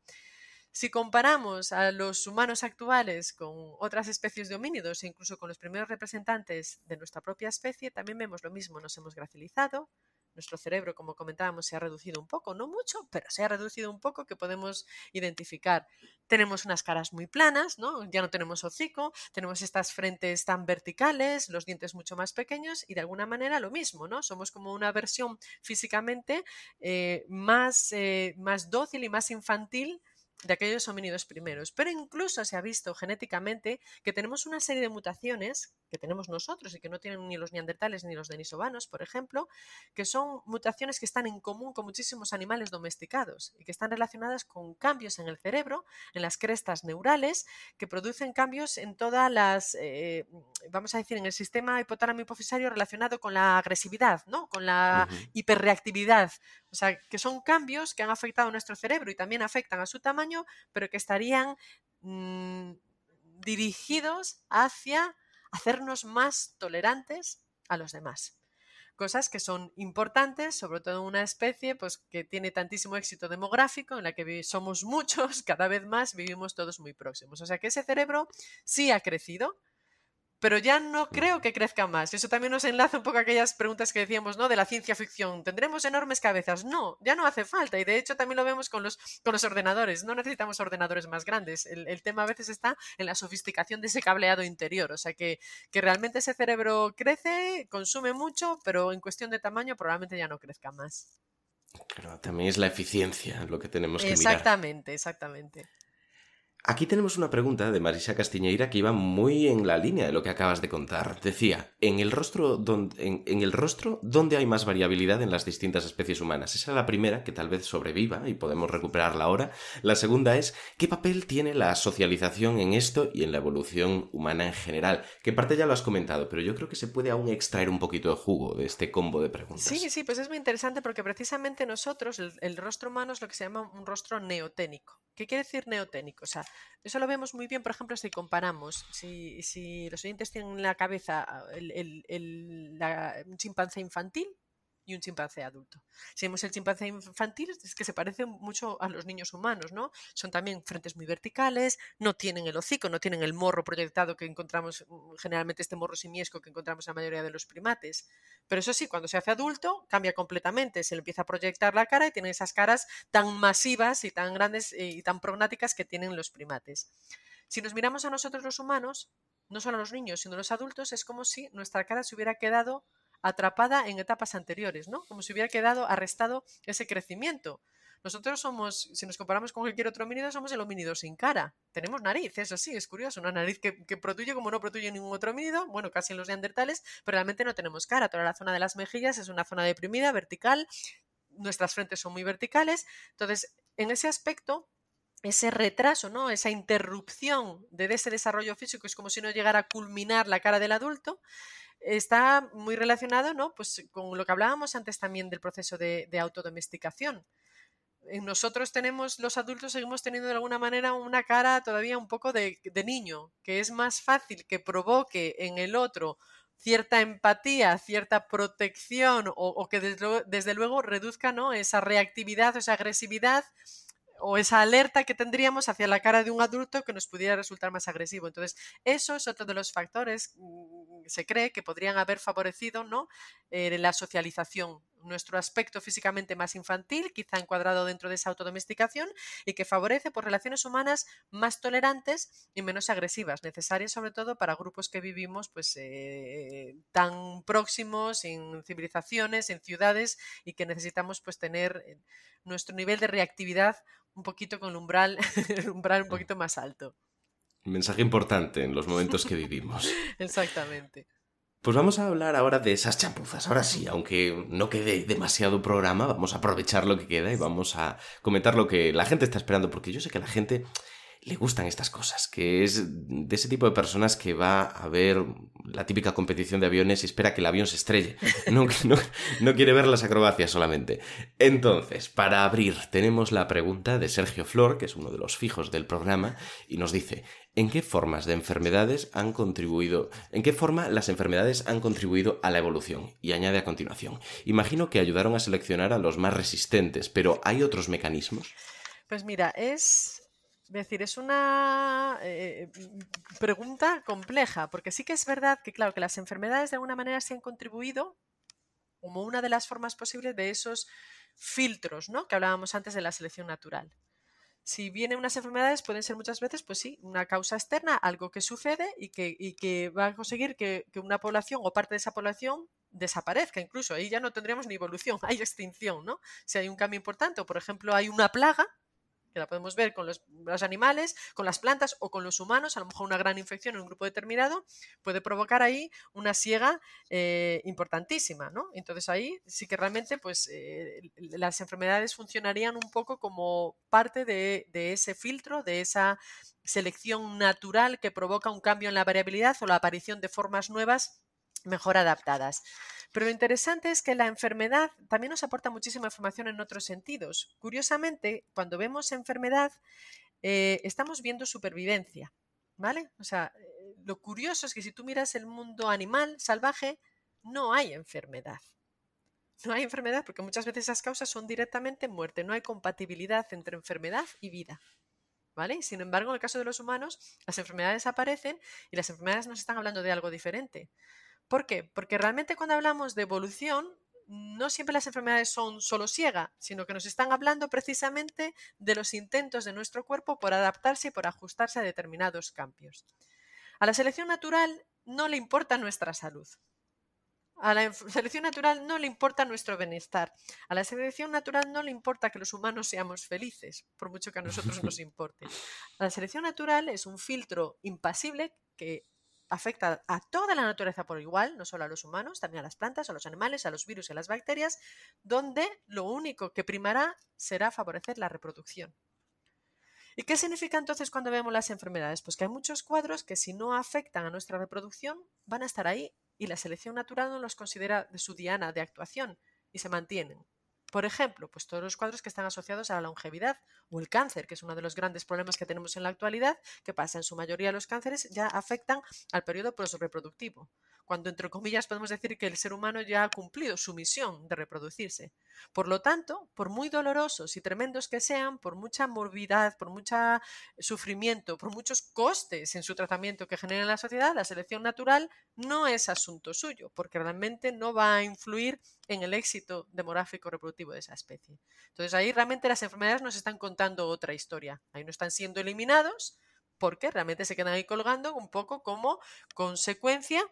Si comparamos a los humanos actuales con otras especies de homínidos e incluso con los primeros representantes de nuestra propia especie, también vemos lo mismo, nos hemos gracilizado, nuestro cerebro, como comentábamos, se ha reducido un poco, no mucho, pero se ha reducido un poco que podemos identificar. Tenemos unas caras muy planas, ¿no? Ya no tenemos hocico, tenemos estas frentes tan verticales, los dientes mucho más pequeños y de alguna manera lo mismo, ¿no? Somos como una versión físicamente eh, más, eh, más dócil y más infantil de aquellos homínidos primeros. Pero incluso se ha visto genéticamente que tenemos una serie de mutaciones que tenemos nosotros y que no tienen ni los neandertales ni los denisovanos, por ejemplo, que son mutaciones que están en común con muchísimos animales domesticados y que están relacionadas con cambios en el cerebro, en las crestas neurales, que producen cambios en todas las, eh, vamos a decir, en el sistema hipotálamo hipofisario relacionado con la agresividad, ¿no? con la hiperreactividad. O sea, que son cambios que han afectado a nuestro cerebro y también afectan a su tamaño, pero que estarían mm, dirigidos hacia hacernos más tolerantes a los demás. Cosas que son importantes, sobre todo en una especie pues, que tiene tantísimo éxito demográfico, en la que somos muchos, [laughs] cada vez más, vivimos todos muy próximos. O sea que ese cerebro sí ha crecido, pero ya no creo que crezca más. Eso también nos enlaza un poco a aquellas preguntas que decíamos, ¿no? De la ciencia ficción. ¿Tendremos enormes cabezas? No, ya no hace falta. Y de hecho también lo vemos con los, con los ordenadores. No necesitamos ordenadores más grandes. El, tema a veces está en la sofisticación de ese cableado interior. O sea que, que realmente ese cerebro crece, consume mucho, pero en cuestión de tamaño probablemente ya no crezca más. Pero también es la eficiencia lo que tenemos que mirar. Exactamente, exactamente. Aquí tenemos una pregunta de Marisa Castiñeira que iba muy en la línea de lo que acabas de contar. Decía, ¿en el, rostro dónde hay más variabilidad en las distintas especies humanas? Esa es la primera, que tal vez sobreviva y podemos recuperarla ahora. La segunda es, ¿qué papel tiene la socialización en esto y en la evolución humana en general? Que parte ya lo has comentado, pero yo creo que se puede aún extraer un poquito de jugo de este combo de preguntas. Sí, sí, pues es muy interesante porque precisamente nosotros, el, el rostro humano es lo que se llama un rostro neoténico. ¿Qué quiere decir neoténico? O sea, eso lo vemos muy bien, por ejemplo, si comparamos, si, si los oyentes tienen en la cabeza el, el, el, la, un chimpancé infantil y un chimpancé adulto. Si vemos el chimpancé infantil, es que se parece mucho a los niños humanos, ¿no? Son también frentes muy verticales, no tienen el hocico, no tienen el morro proyectado que encontramos, mm, generalmente este morro simiesco que encontramos en la mayoría de los primates. Pero eso sí, cuando se hace adulto, cambia completamente, se le empieza a proyectar la cara y tiene esas caras tan masivas y tan grandes eh, y tan prognáticas que tienen los primates. Si nos miramos a nosotros los humanos, no solo a los niños, sino a los adultos, es como si nuestra cara se hubiera quedado atrapada en etapas anteriores, ¿no? Como si hubiera quedado arrestado ese crecimiento. Nosotros somos, si nos comparamos con cualquier otro homínido, somos el homínido sin cara. Tenemos nariz, eso sí, es curioso, una nariz que, que protuye como no protuye ningún otro homínido, bueno, casi en los neandertales, pero realmente no tenemos cara. Toda la zona de las mejillas es una zona deprimida, vertical, nuestras frentes son muy verticales. Entonces, en ese aspecto, ese retraso, ¿no? Esa interrupción de ese desarrollo físico es como si no llegara a culminar la cara del adulto está muy relacionado ¿no? pues con lo que hablábamos antes también del proceso de, de autodomesticación. En nosotros tenemos, los adultos seguimos teniendo de alguna manera una cara todavía un poco de, niño, que es más fácil que provoque en el otro cierta empatía, cierta protección o, o que desde, desde, luego reduzca ¿no? esa reactividad, esa agresividad o esa alerta que tendríamos hacia la cara de un adulto que nos pudiera resultar más agresivo. Entonces, eso es otro de los factores, mm, se cree, que podrían haber favorecido ¿no? Eh, la socialización nuestro aspecto físicamente más infantil, quizá encuadrado dentro de esa autodomesticación, y que favorece por relaciones humanas más tolerantes y menos agresivas, necesarias sobre todo para grupos que vivimos pues, eh, tan próximos en civilizaciones, en ciudades, y que necesitamos pues, tener eh, nuestro nivel de reactividad un poquito con el umbral, el [laughs] umbral un mm. poquito más alto. Mensaje importante en los momentos que vivimos. [laughs] Exactamente. Pues vamos a hablar ahora de esas chapuzas. Ahora sí, aunque no quede demasiado programa, vamos a aprovechar lo que queda y vamos a comentar lo que la gente está esperando, porque yo sé que a la gente le gustan estas cosas, que es de ese tipo de personas que va a ver la típica competición de aviones y espera que el avión se estrelle. [laughs] No, no, no, quiere ver las acrobacias solamente. Entonces, para abrir, tenemos la pregunta de Sergio Flor, que es uno de los fijos del programa, y nos dice, ¿en qué formas de enfermedades han contribuido, en qué forma las enfermedades han contribuido a la evolución? Y añade a continuación, imagino que ayudaron a seleccionar a los más resistentes, pero ¿hay otros mecanismos? Pues mira, es decir, es una eh, pregunta compleja, porque sí que es verdad que, claro, que las enfermedades de alguna manera se han contribuido como una de las formas posibles de esos filtros, ¿no? Que hablábamos antes de la selección natural. Si vienen unas enfermedades, pueden ser muchas veces, pues sí, una causa externa, algo que sucede y que, y que va a conseguir que, que una población o parte de esa población desaparezca incluso. Ahí ya no tendríamos ni evolución, [laughs] hay extinción, ¿no? Si hay un cambio importante o, por ejemplo, hay una plaga, que la podemos ver con los, animales, con las plantas o con los humanos, a lo mejor una gran infección en un grupo determinado puede provocar ahí una siega eh, importantísima, ¿no? Entonces ahí sí que realmente pues eh, las enfermedades funcionarían un poco como parte de ese filtro, de esa selección natural que provoca un cambio en la variabilidad o la aparición de formas nuevas mejor adaptadas. Pero lo interesante es que la enfermedad también nos aporta muchísima información en otros sentidos. Curiosamente, cuando vemos enfermedad, eh, estamos viendo supervivencia. ¿Vale? O sea, eh, lo curioso es que si tú miras el mundo animal, salvaje, no hay enfermedad. No hay enfermedad porque muchas veces esas causas son directamente muerte. No hay compatibilidad entre enfermedad y vida. ¿Vale? Sin embargo, en el caso de los humanos, las enfermedades aparecen y las enfermedades nos están hablando de algo diferente. ¿Por qué? Porque realmente cuando hablamos de evolución, no siempre las enfermedades son solo ciega, sino que nos están hablando precisamente de los intentos de nuestro cuerpo por adaptarse y por ajustarse a determinados cambios. A la selección natural no le importa nuestra salud. A la [laughs] selección natural no le importa nuestro bienestar. A la selección natural no le importa que los humanos seamos felices, por mucho que a nosotros nos [laughs] importe. A la selección natural es un filtro impasible que afecta a toda la naturaleza por igual, no solo a los humanos, también a las plantas, a los animales, a los virus y a las bacterias, donde lo único que primará será favorecer la reproducción. ¿Y qué significa entonces cuando vemos las enfermedades? Pues que hay muchos cuadros que si no afectan a nuestra reproducción van a estar ahí y la selección natural no los considera de su diana de actuación y se mantienen. Por ejemplo, pues todos los cuadros que están asociados a la longevidad o el cáncer, que es uno de los grandes problemas que tenemos en la actualidad, que pasa en su mayoría los cánceres ya afectan al periodo reproductivo cuando entre comillas podemos decir que el ser humano ya ha cumplido su misión de reproducirse. Por lo tanto, por muy dolorosos y tremendos que sean, por mucha morbidad, por mucho sufrimiento, por muchos costes en su tratamiento que genera en la sociedad, la selección natural no es asunto suyo, porque realmente no va a influir en el éxito demográfico reproductivo de esa especie. Entonces ahí realmente las enfermedades nos están contando otra historia. Ahí no están siendo eliminados, porque realmente se quedan ahí colgando un poco como consecuencia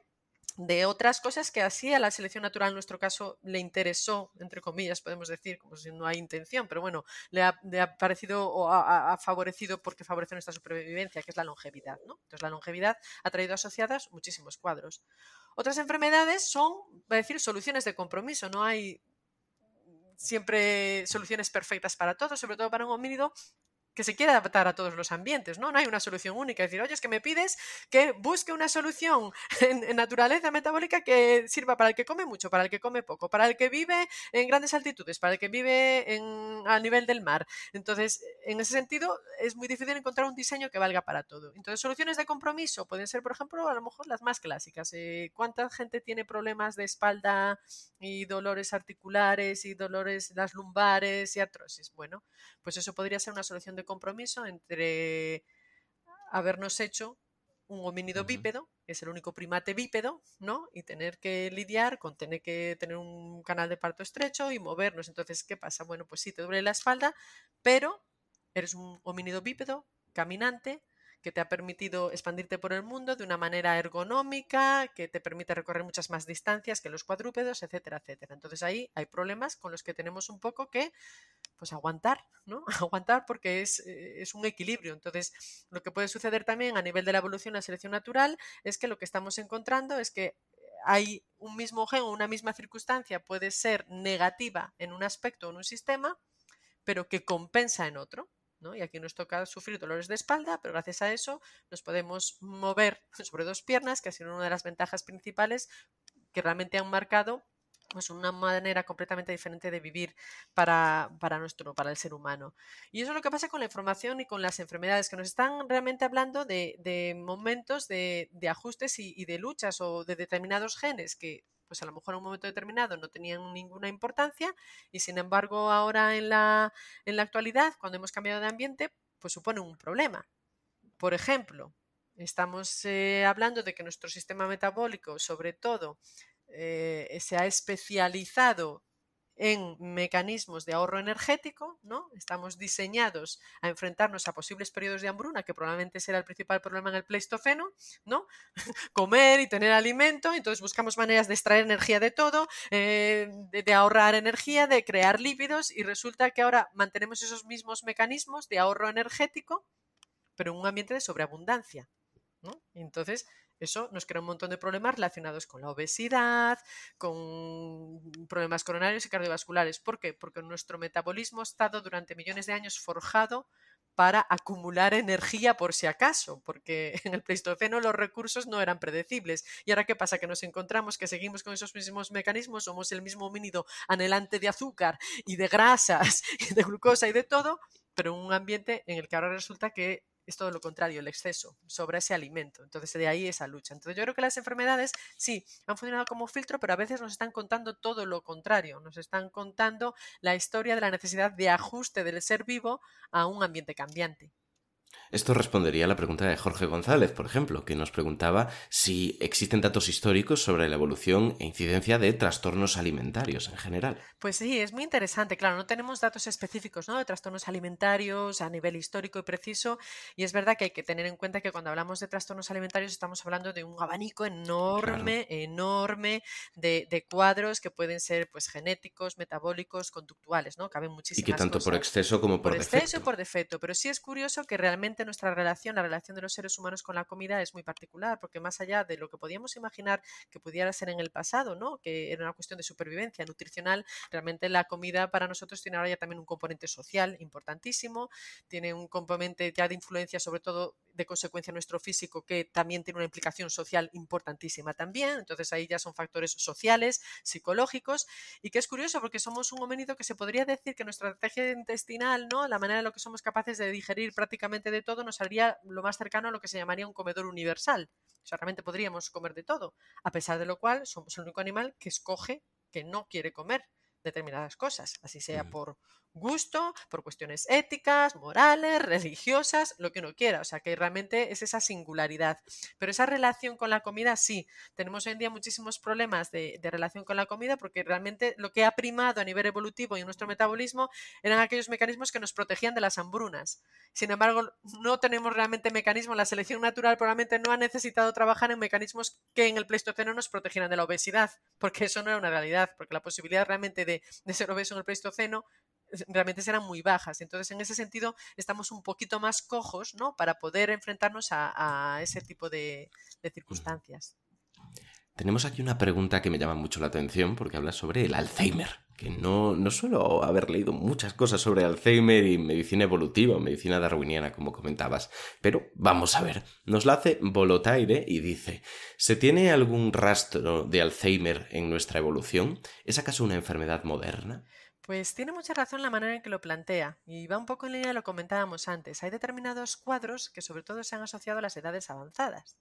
de otras cosas que así a la selección natural en nuestro caso le interesó, entre comillas, podemos decir, como si no hay intención, pero bueno, le ha, parecido o ha, favorecido porque favorece nuestra supervivencia, que es la longevidad. ¿no? Entonces la longevidad ha traído asociadas muchísimos cuadros. Otras enfermedades son, va a decir, soluciones de compromiso. No hay siempre soluciones perfectas para todo, sobre todo para un homínido que se quiere adaptar a todos los ambientes, ¿no? No hay una solución única. Es decir, oye, es que me pides que busque una solución [laughs] en, naturaleza metabólica que sirva para el que come mucho, para el que come poco, para el que vive en grandes altitudes, para el que vive en, a nivel del mar. Entonces, en ese sentido, es muy difícil encontrar un diseño que valga para todo. Entonces, soluciones de compromiso pueden ser, por ejemplo, a lo mejor las más clásicas. Eh, ¿Cuánta gente tiene problemas de espalda y dolores articulares y dolores las lumbares y artrosis? Bueno, pues eso podría ser una solución de compromiso entre habernos hecho un homínido bípedo, que es el único primate bípedo, ¿no? Y tener que lidiar con tener que tener un canal de parto estrecho y movernos. Entonces, ¿qué pasa? Bueno, pues sí, te duele la espalda, pero eres un homínido bípedo, caminante, que te ha permitido expandirte por el mundo de una manera ergonómica, que te permite recorrer muchas más distancias que los cuadrúpedos, etcétera, etcétera. Entonces ahí hay problemas con los que tenemos un poco que pues aguantar, ¿no? [laughs] Aguantar porque es, eh, es, un equilibrio. Entonces, lo que puede suceder también a nivel de la evolución, la selección natural, es que lo que estamos encontrando es que hay un mismo gen o una misma circunstancia puede ser negativa en un aspecto o en un sistema, pero que compensa en otro. Y aquí nos toca sufrir dolores de espalda, pero gracias a eso nos podemos mover [laughs] sobre dos piernas, que ha sido una de las ventajas principales que realmente han marcado pues una manera completamente diferente de vivir para, nuestro, para el ser humano. Y eso es lo que pasa con la información y con las enfermedades, que nos están realmente hablando de, momentos de, ajustes y, y, de luchas o de determinados genes que pues a lo mejor en un momento determinado no tenían ninguna importancia y sin embargo ahora en la, en la actualidad, cuando hemos cambiado de ambiente, pues supone un problema. Por ejemplo, estamos eh, hablando de que nuestro sistema metabólico, sobre todo, eh, se ha especializado en mecanismos de ahorro energético, ¿no? Estamos diseñados a enfrentarnos a posibles periodos de hambruna, que probablemente será el principal problema en el Pleistoceno, ¿no? [laughs] Comer y tener alimento, entonces buscamos maneras de extraer energía de todo, eh, de, ahorrar energía, de crear lípidos, y resulta que ahora mantenemos esos mismos mecanismos de ahorro energético, pero en un ambiente de sobreabundancia, ¿no? entonces eso nos crea un montón de problemas relacionados con la obesidad, con problemas coronarios y cardiovasculares. ¿Por qué? Porque nuestro metabolismo ha estado durante millones de años forjado para acumular energía por si acaso, porque [laughs] en el Pleistoceno los recursos no eran predecibles. ¿Y ahora qué pasa? Que nos encontramos que seguimos con esos mismos mecanismos, somos el mismo homínido anhelante de azúcar y de grasas [laughs] y de glucosa y de todo, pero en un ambiente en el que ahora resulta que es todo lo contrario, el exceso, sobre ese alimento. Entonces, de ahí esa lucha. Entonces, yo creo que las enfermedades sí han funcionado como filtro, pero a veces nos están contando todo lo contrario. Nos están contando la historia de la necesidad de ajuste del ser vivo a un ambiente cambiante. Esto respondería a la pregunta de Jorge González, por ejemplo, que nos preguntaba si existen datos históricos sobre la evolución e incidencia de trastornos alimentarios en general. Pues sí, es muy interesante. Claro, no tenemos datos específicos ¿no? de trastornos alimentarios a nivel histórico y preciso, y es verdad que hay que tener en cuenta que cuando hablamos de trastornos alimentarios estamos hablando de un abanico enorme, enorme de, cuadros que pueden ser pues genéticos, metabólicos, conductuales, ¿no? Caben muchísimas Y que tanto por exceso como por, defecto. Por exceso y por defecto, pero sí es curioso que realmente nuestra relación, la relación de los seres humanos con la comida es muy particular, porque más allá de lo que podíamos imaginar que pudiera ser en el pasado, ¿no? que era una cuestión de supervivencia nutricional, realmente la comida para nosotros tiene ahora ya también un componente social importantísimo, tiene un componente ya de influencia sobre todo de consecuencia nuestro físico que también tiene una implicación social importantísima también, entonces ahí ya son factores sociales, psicológicos y que es curioso porque somos un homínido que se podría decir que nuestra estrategia intestinal, ¿no? la manera en la que somos capaces de digerir prácticamente de todo nos haría lo más cercano a lo que se llamaría un comedor universal. O sea, realmente podríamos comer de todo, a pesar de lo cual somos el único animal que escoge que no quiere comer determinadas cosas, así sea por gusto, por cuestiones éticas, morales, religiosas, lo que uno quiera. O sea, que realmente es esa singularidad. Pero esa relación con la comida, sí. Tenemos hoy en día muchísimos problemas de, relación con la comida porque realmente lo que ha primado a nivel evolutivo y en nuestro metabolismo eran aquellos mecanismos que nos protegían de las hambrunas. Sin embargo, no tenemos realmente mecanismos. La selección natural probablemente no ha necesitado trabajar en mecanismos que en el Pleistoceno nos protegieran de la obesidad, porque eso no era una realidad, porque la posibilidad realmente de, ser obeso en el Pleistoceno realmente serán muy bajas. Entonces, en ese sentido, estamos un poquito más cojos, ¿no? Para poder enfrentarnos a, ese tipo de, circunstancias. Tenemos aquí una pregunta que me llama mucho la atención porque habla sobre el Alzheimer, que no, no suelo haber leído muchas cosas sobre Alzheimer y medicina evolutiva o medicina darwiniana, como comentabas, pero vamos a ver. Nos la hace Volotaire y dice, ¿se tiene algún rastro de Alzheimer en nuestra evolución? ¿Es acaso una enfermedad moderna? Pues tiene mucha razón la manera en que lo plantea y va un poco en línea de lo comentábamos antes. Hay determinados cuadros que sobre todo se han asociado a las edades avanzadas.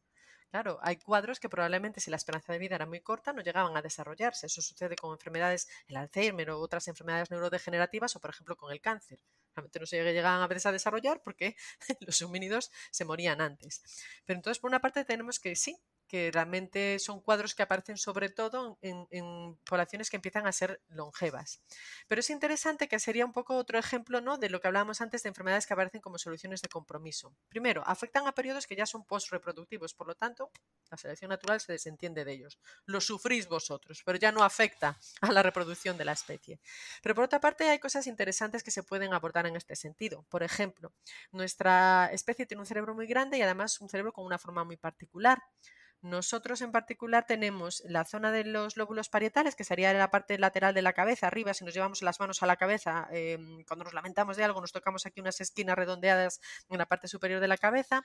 Claro, hay cuadros que probablemente si la esperanza de vida era muy corta no llegaban a desarrollarse. Eso sucede con enfermedades, el Alzheimer o otras enfermedades neurodegenerativas o por ejemplo con el cáncer. Realmente no se llegaban a veces a desarrollar porque [laughs] los homínidos se morían antes. Pero entonces por una parte tenemos que sí, que realmente son cuadros que aparecen sobre todo en, poblaciones que empiezan a ser longevas. Pero es interesante que sería un poco otro ejemplo ¿no? de lo que hablábamos antes de enfermedades que aparecen como soluciones de compromiso. Primero, afectan a periodos que ya son post-reproductivos, por lo tanto, la selección natural se desentiende de ellos. Lo sufrís vosotros, pero ya no afecta a la reproducción de la especie. Pero por otra parte, hay cosas interesantes que se pueden abordar en este sentido. Por ejemplo, nuestra especie tiene un cerebro muy grande y además un cerebro con una forma muy particular. Nosotros en particular tenemos la zona de los lóbulos parietales, que sería la parte lateral de la cabeza, arriba, si nos llevamos las manos a la cabeza, em, cuando nos lamentamos de algo, nos tocamos aquí unas esquinas redondeadas en la parte superior de la cabeza.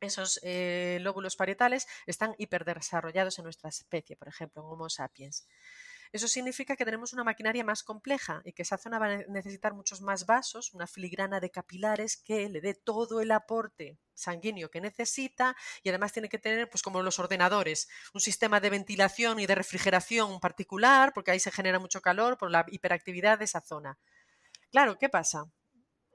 Esos eh, lóbulos parietales están hiperdesarrollados en nuestra especie, por ejemplo, en Homo sapiens. Eso significa que tenemos una maquinaria más compleja y que esa zona va a necesitar muchos más vasos, una filigrana de capilares que le dé todo el aporte sanguíneo que necesita y además tiene que tener, pues como los ordenadores, un sistema de ventilación y de refrigeración particular, porque ahí se genera mucho calor por la hiperactividad de esa zona. Claro, ¿qué pasa?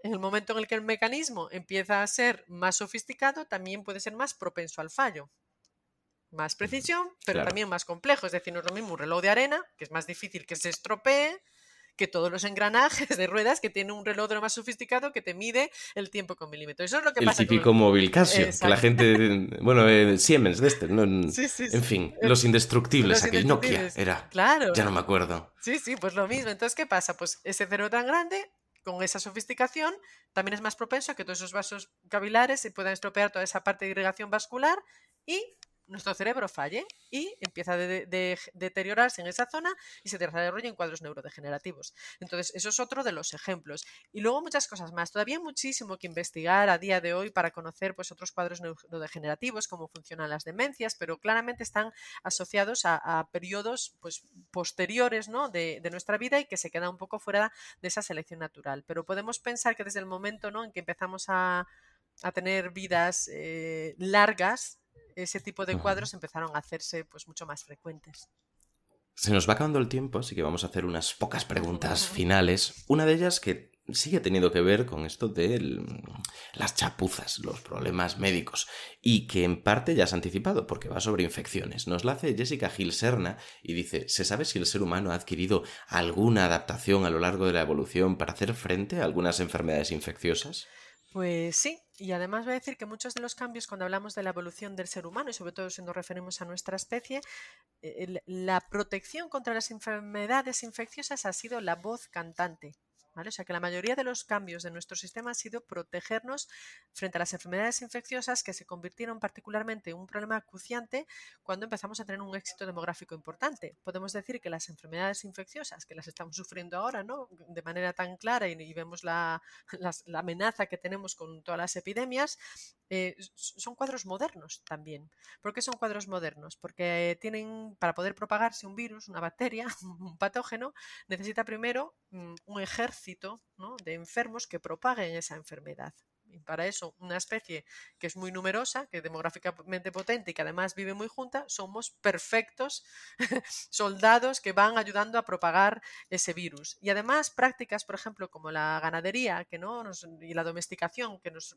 En el momento en el que el mecanismo empieza a ser más sofisticado, también puede ser más propenso al fallo más precisión, pero también más complejo. Es decir, no es lo mismo un reloj de arena, que es más difícil que se estropee, que todos los engranajes de ruedas que tiene un reloj de lo más sofisticado que te mide el tiempo con milímetros. Eso es lo que el pasa típico móvil Casio, que la gente, bueno, eh, Siemens de este, ¿no? [laughs] en fin, los indestructibles, aquel Nokia era. Claro. Ya no me acuerdo. Sí, sí, pues lo mismo. Entonces, ¿qué pasa? Pues ese cero tan grande con esa sofisticación, también es más propenso a que todos esos vasos capilares se puedan estropear toda esa parte de irrigación vascular y nuestro cerebro falle y empieza a deteriorarse en esa zona y se desarrolla en cuadros neurodegenerativos. Entonces, eso es otro de los ejemplos. Y luego muchas cosas más. Todavía hay muchísimo que investigar a día de hoy para conocer pues, otros cuadros neurodegenerativos, cómo funcionan las demencias, pero claramente están asociados a, periodos pues, posteriores ¿no? de, nuestra vida y que se quedan un poco fuera de esa selección natural. Pero podemos pensar que desde el momento ¿no? en que empezamos a, tener vidas eh, largas, ese tipo de cuadros empezaron a hacerse pues mucho más frecuentes. Se nos va acabando el tiempo, así que vamos a hacer unas pocas preguntas finales. Una de ellas que sigue teniendo que ver con esto de las chapuzas, los problemas médicos, y que en parte ya has anticipado porque va sobre infecciones. Nos la hace Jessica Gil Serna y dice, ¿se sabe si el ser humano ha adquirido alguna adaptación a lo largo de la evolución para hacer frente a algunas enfermedades infecciosas? Pues sí, y además voy a decir que muchos de los cambios cuando hablamos de la evolución del ser humano y sobre todo si nos referimos a nuestra especie, eh, la protección contra las enfermedades infecciosas ha sido la voz cantante o sea que la mayoría de los cambios de nuestro sistema ha sido protegernos frente a las enfermedades infecciosas que se convirtieron particularmente en un problema acuciante cuando empezamos a tener un éxito demográfico importante. Podemos decir que las enfermedades infecciosas, que las estamos sufriendo ahora ¿no? de manera tan clara y, vemos la, amenaza que tenemos con todas las epidemias, eh, son cuadros modernos también. ¿Por qué son cuadros modernos? Porque tienen, para poder propagarse un virus, una bacteria, [laughs] un patógeno, necesita primero mm, un ejército de enfermos que propaguen esa enfermedad. Y para eso, una especie que es muy numerosa, que es demográficamente potente y que además vive muy junta, somos perfectos [laughs] soldados que van ayudando a propagar ese virus. Y además, prácticas, por ejemplo, como la ganadería que no y la domesticación, que nos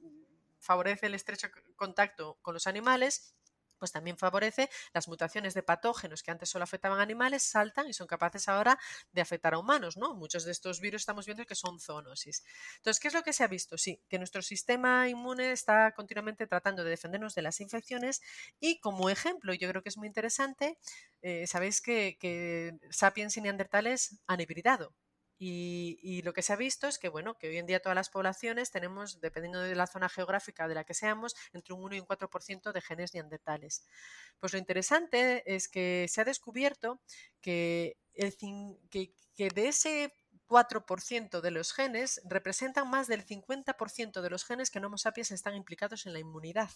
favorece el estrecho contacto con los animales, pues también favorece las mutaciones de patógenos que antes solo afectaban a animales, saltan y son capaces ahora de afectar a humanos, ¿no? Muchos de estos virus estamos viendo que son zoonosis. Entonces, ¿qué es lo que se ha visto? Sí, que nuestro sistema inmune está continuamente tratando de defendernos de las infecciones y como ejemplo, yo creo que es muy interesante, eh, sabéis que, que sapiens y neandertales han hibridado. Y, lo que se ha visto es que, bueno, que hoy en día todas las poblaciones tenemos, dependiendo de la zona geográfica de la que seamos, entre un 1 y un 4% de genes neandertales. Pues lo interesante es que se ha descubierto que, el, que, que de ese 4% de los genes representan más del 50% de los genes que en Homo sapiens están implicados en la inmunidad.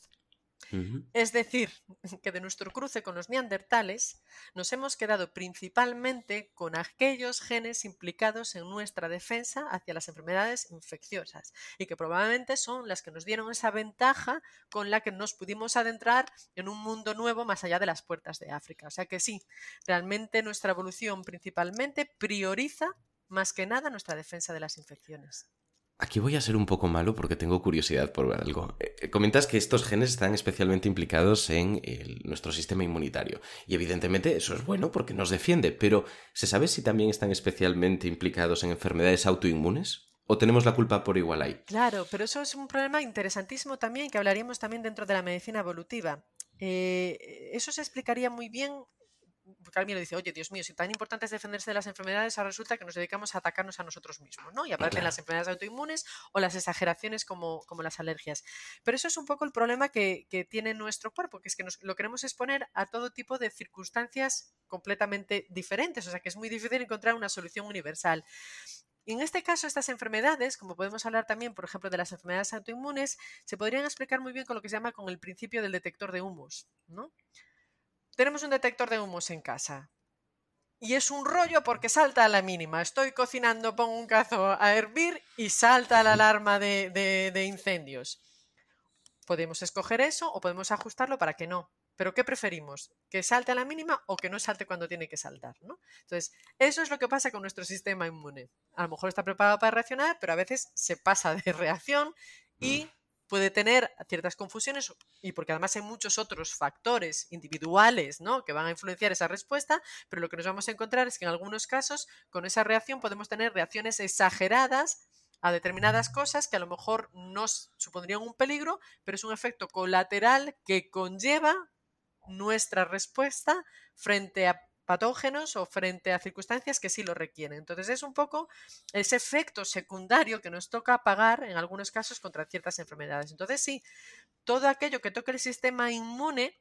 Es decir, [laughs] que de nuestro cruce con los neandertales nos hemos quedado principalmente con aquellos genes implicados en nuestra defensa hacia las enfermedades infecciosas y que probablemente son las que nos dieron esa ventaja con la que nos pudimos adentrar en un mundo nuevo más allá de las puertas de África. O sea que sí, realmente nuestra evolución principalmente prioriza más que nada nuestra defensa de las infecciones. Aquí voy a ser un poco malo porque tengo curiosidad por algo. Eh, comentas que estos genes están especialmente implicados en nuestro sistema inmunitario. Y evidentemente eso es bueno porque nos defiende, pero ¿se sabe si también están especialmente implicados en enfermedades autoinmunes? ¿O tenemos la culpa por igual ahí? Claro, pero eso es un problema interesantísimo también que hablaríamos también dentro de la medicina evolutiva. Eh, eso se explicaría muy bien alguien le dice, oye, Dios mío, si tan importante es defenderse de las enfermedades, ahora resulta que nos dedicamos a atacarnos a nosotros mismos, ¿no? Y aparecen las enfermedades autoinmunes o las exageraciones como, como, las alergias. Pero eso es un poco el problema que, que tiene nuestro cuerpo, que es que nos, lo queremos exponer a todo tipo de circunstancias completamente diferentes, o sea que es muy difícil encontrar una solución universal. Y en este caso, estas enfermedades, como podemos hablar también, por ejemplo, de las enfermedades autoinmunes, se podrían explicar muy bien con lo que se llama con el principio del detector de humos, ¿no? Tenemos un detector de humos en casa. Y es un rollo porque salta a la mínima. Estoy cocinando, pongo un cazo a hervir y salta la alarma de, incendios. Podemos escoger eso o podemos ajustarlo para que no. Pero ¿qué preferimos? ¿Que salte a la mínima o que no salte cuando tiene que saltar? Entonces, eso es lo que pasa con nuestro sistema inmune. A lo mejor está preparado para reaccionar, pero a veces se pasa de reacción y mm puede tener ciertas confusiones y porque además hay muchos otros factores individuales ¿no? que van a influenciar esa respuesta, pero lo que nos vamos a encontrar es que en algunos casos con esa reacción podemos tener reacciones exageradas a determinadas cosas que a lo mejor nos supondrían un peligro, pero es un efecto colateral que conlleva nuestra respuesta frente a patógenos o frente a circunstancias que sí lo requieren. Entonces es un poco ese efecto secundario que nos toca pagar en algunos casos contra ciertas enfermedades. Entonces sí, todo aquello que toque el sistema inmune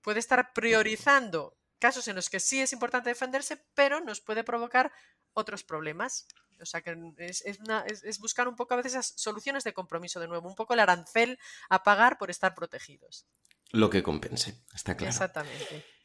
puede estar priorizando casos en los que sí es importante defenderse, pero nos puede provocar otros problemas. O sea que es, es, buscar un poco a veces esas soluciones de compromiso de nuevo, un poco el arancel a pagar por estar protegidos. Lo que compense, está claro. Exactamente.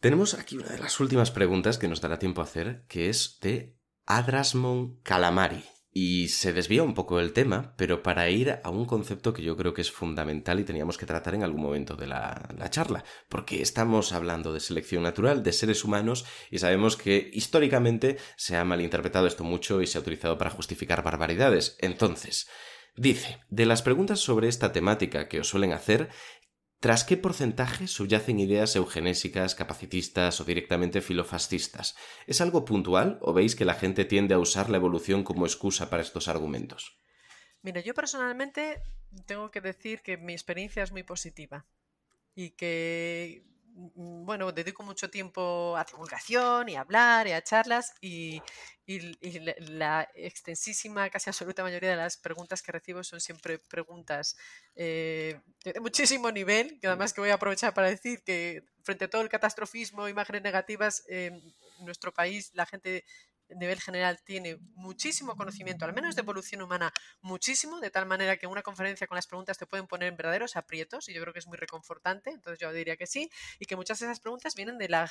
Tenemos aquí una de las últimas preguntas que nos dará tiempo a hacer, que es de Adrasmon Calamari. Y se desvía un poco del tema, pero para ir a un concepto que yo creo que es fundamental y teníamos que tratar en algún momento de la, la, charla, porque estamos hablando de selección natural, de seres humanos, y sabemos que históricamente se ha malinterpretado esto mucho y se ha utilizado para justificar barbaridades. Entonces, dice, de las preguntas sobre esta temática que os suelen hacer, ¿Tras qué porcentaje subyacen ideas eugenésicas, capacitistas o directamente filofascistas? ¿Es algo puntual o veis que la gente tiende a usar la evolución como excusa para estos argumentos? Mira, yo personalmente tengo que decir que mi experiencia es muy positiva y que bueno, dedico mucho tiempo a divulgación y a hablar y a charlas y, la, extensísima, casi absoluta mayoría de las preguntas que recibo son siempre preguntas eh, de muchísimo nivel, que además que voy a aprovechar para decir que frente a todo el catastrofismo, imágenes negativas, en nuestro país la gente nivel general tiene muchísimo conocimiento, al menos de evolución humana, muchísimo, de tal manera que una conferencia con las preguntas te pueden poner en verdaderos aprietos y yo creo que es muy reconfortante, entonces yo diría que sí, y que muchas de esas preguntas vienen de la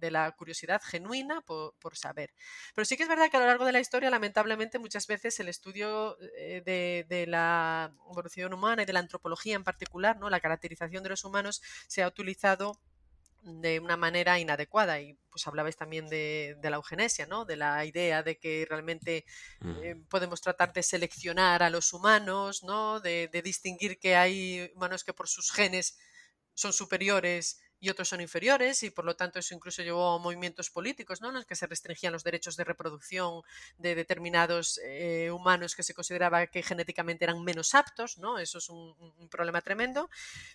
de la curiosidad genuina por, por, saber. Pero sí que es verdad que a lo largo de la historia, lamentablemente, muchas veces el estudio eh, de, de, la evolución humana y de la antropología en particular, ¿no? la caracterización de los humanos, se ha utilizado de una manera inadecuada y pues hablabais también de, de, la eugenesia, ¿no? De la idea de que realmente eh, podemos tratar de seleccionar a los humanos, ¿no? De, de, distinguir que hay humanos que por sus genes son superiores y otros son inferiores y por lo tanto eso incluso llevó a movimientos políticos ¿no? en los que se restringían los derechos de reproducción de determinados eh, humanos que se consideraba que genéticamente eran menos aptos, ¿no? eso es un, un, problema tremendo,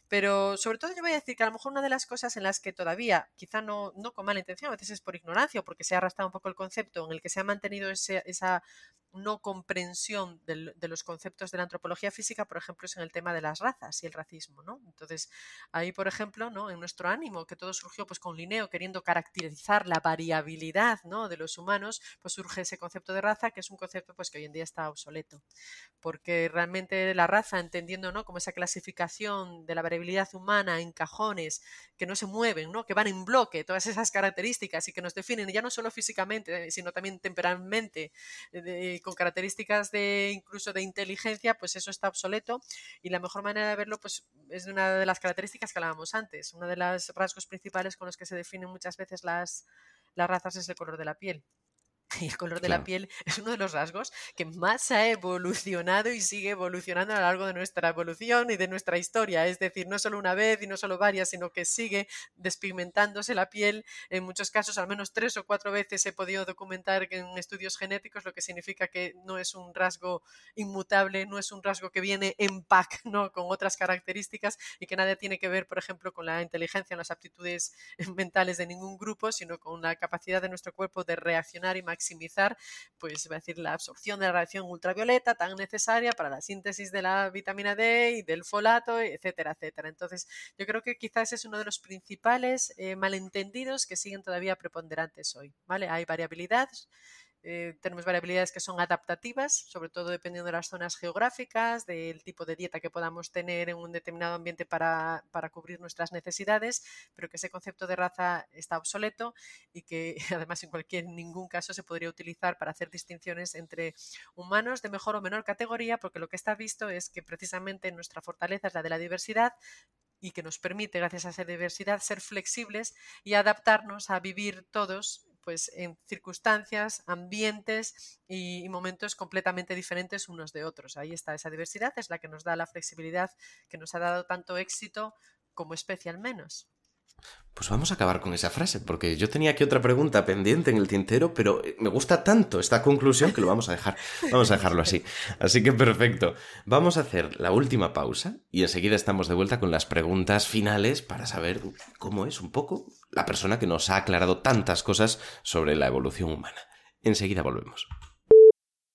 pero sobre todo yo voy a decir que a lo mejor una de las cosas en las que todavía, quizá no, no con mala intención, a veces es por ignorancia o porque se ha arrastrado un poco el concepto en el que se ha mantenido ese, esa no comprensión de, de, los conceptos de la antropología física, por ejemplo, es en el tema de las razas y el racismo, ¿no? Entonces, ahí, por ejemplo, ¿no? En nuestro ánimo, que todo surgió pues con Linneo queriendo caracterizar la variabilidad, ¿no? De los humanos, pues surge ese concepto de raza, que es un concepto pues que hoy en día está obsoleto, porque realmente la raza, entendiendo, ¿no? Como esa clasificación de la variabilidad humana en cajones que no se mueven, ¿no? Que van en bloque, todas esas características y que nos definen ya no solo físicamente, sino también temperalmente, de, con características de incluso de inteligencia, pues eso está obsoleto y la mejor manera de verlo pues es una de las características que hablábamos antes, una de los rasgos principales con los que se definen muchas veces las, las razas es el color de la piel. [laughs] Y el color de claro. la piel es uno de los rasgos que más ha evolucionado y sigue evolucionando a lo largo de nuestra evolución y de nuestra historia. Es decir, no solo una vez y no solo varias, sino que sigue despigmentándose la piel. En muchos casos, al menos tres o cuatro veces he podido documentar en estudios genéticos, lo que significa que no es un rasgo inmutable, no es un rasgo que viene en pack ¿no? con otras características y que nada tiene que ver, por ejemplo, con la inteligencia, las aptitudes mentales de ningún grupo, sino con la capacidad de nuestro cuerpo de reaccionar y maximizar, pues decir la absorción de la radiación ultravioleta tan necesaria para la síntesis de la vitamina D y del folato, etcétera, etcétera. Entonces, yo creo que quizás es uno de los principales eh, malentendidos que siguen todavía preponderantes hoy, ¿vale? Hay variabilidad, eh, tenemos variabilidades que son adaptativas, sobre todo dependiendo de las zonas geográficas, del tipo de dieta que podamos tener en un determinado ambiente para, para, cubrir nuestras necesidades, pero que ese concepto de raza está obsoleto y que [laughs] además en cualquier ningún caso se podría utilizar para hacer distinciones entre humanos de mejor o menor categoría, porque lo que está visto es que precisamente nuestra fortaleza es la de la diversidad, y que nos permite, gracias a esa diversidad, ser flexibles y adaptarnos a vivir todos pues en circunstancias, ambientes y, y, momentos completamente diferentes unos de otros. Ahí está esa diversidad, es la que nos da la flexibilidad que nos ha dado tanto éxito como especie al menos. Pues vamos a acabar con esa frase, porque yo tenía aquí otra pregunta pendiente en el tintero, pero me gusta tanto esta conclusión que lo vamos a dejar. Vamos a dejarlo así. Así que perfecto. Vamos a hacer la última pausa y enseguida estamos de vuelta con las preguntas finales para saber cómo es un poco la persona que nos ha aclarado tantas cosas sobre la evolución humana. Enseguida volvemos.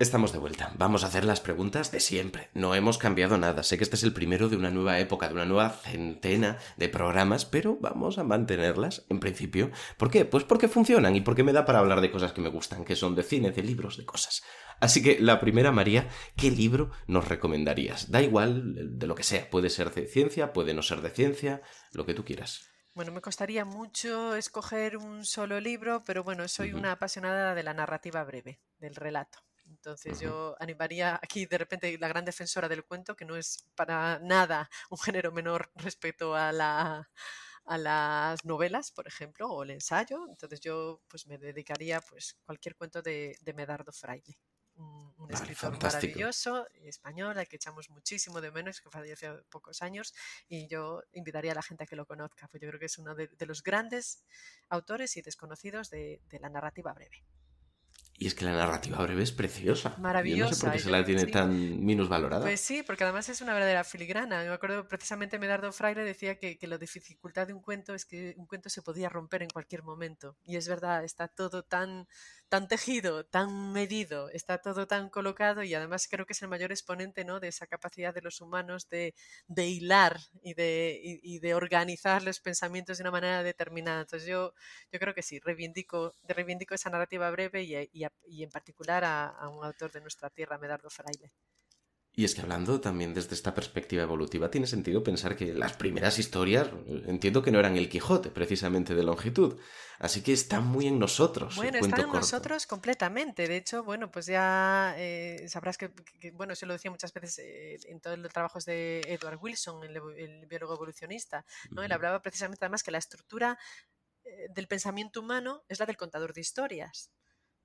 Estamos de vuelta. Vamos a hacer las preguntas de siempre. No hemos cambiado nada. Sé que este es el primero de una nueva época, de una nueva centena de programas, pero vamos a mantenerlas en principio. ¿Por qué? Pues porque funcionan y porque me da para hablar de cosas que me gustan, que son de cine, de libros, de cosas. Así que la primera, María, ¿qué libro nos recomendarías? Da igual de lo que sea. Puede ser de ciencia, puede no ser de ciencia, lo que tú quieras. Bueno, me costaría mucho escoger un solo libro, pero bueno, soy una apasionada de la narrativa breve, del relato. Entonces yo animaría aquí de repente la gran defensora del cuento, que no es para nada [laughs] un género menor respecto a la a las novelas, por ejemplo, o el ensayo. Entonces yo pues me dedicaría pues cualquier cuento de, de Medardo Fraile un, escritor maravilloso, español, al que echamos muchísimo de menos, que falleció hace pocos años, y yo invitaría a la gente a que lo conozca, porque yo creo que es uno de, los grandes autores y desconocidos de la narrativa breve. Y es que la narrativa breve es preciosa. Maravillosa. Yo no sé por qué se la tiene tan minusvalorada. Pues sí, porque además es una verdadera filigrana. Me acuerdo precisamente Medardo Fraile decía que, que la dificultad de un cuento es que un cuento se podía romper en cualquier momento. Y es verdad, está todo tan, tan tejido, tan medido, está todo tan colocado y además creo que es el mayor exponente ¿no? de esa capacidad de los humanos de, de hilar y de, y, de organizar los pensamientos de una manera determinada. Entonces yo, yo creo que sí, reivindico, reivindico esa narrativa breve y, y y en particular a, un autor de nuestra tierra, Medardo Fraile. Y es que hablando también desde esta perspectiva evolutiva, tiene sentido pensar que las primeras historias, entiendo que no eran el Quijote precisamente de longitud, así que están muy en nosotros. Bueno, están en nosotros completamente. De hecho, bueno, pues ya eh, sabrás que, bueno, se lo decía muchas veces eh, en todos los trabajos de Edward Wilson, el, biólogo evolucionista, ¿no? Él hablaba precisamente además que la estructura eh, del pensamiento humano es la del contador de historias.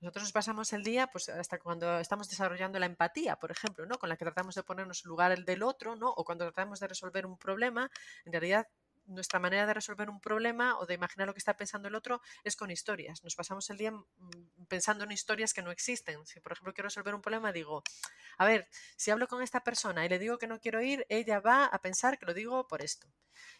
Nosotros nos pasamos el día, pues hasta cuando estamos desarrollando la empatía, por ejemplo, ¿no? Con la que tratamos de ponernos en lugar el del otro, ¿no? O cuando tratamos de resolver un problema, en realidad nuestra manera de resolver un problema o de imaginar lo que está pensando el otro es con historias. Nos pasamos el día mm, pensando en historias que no existen. Si, por ejemplo, quiero resolver un problema, digo, a ver, si hablo con esta persona y le digo que no quiero ir, ella va a pensar que lo digo por esto.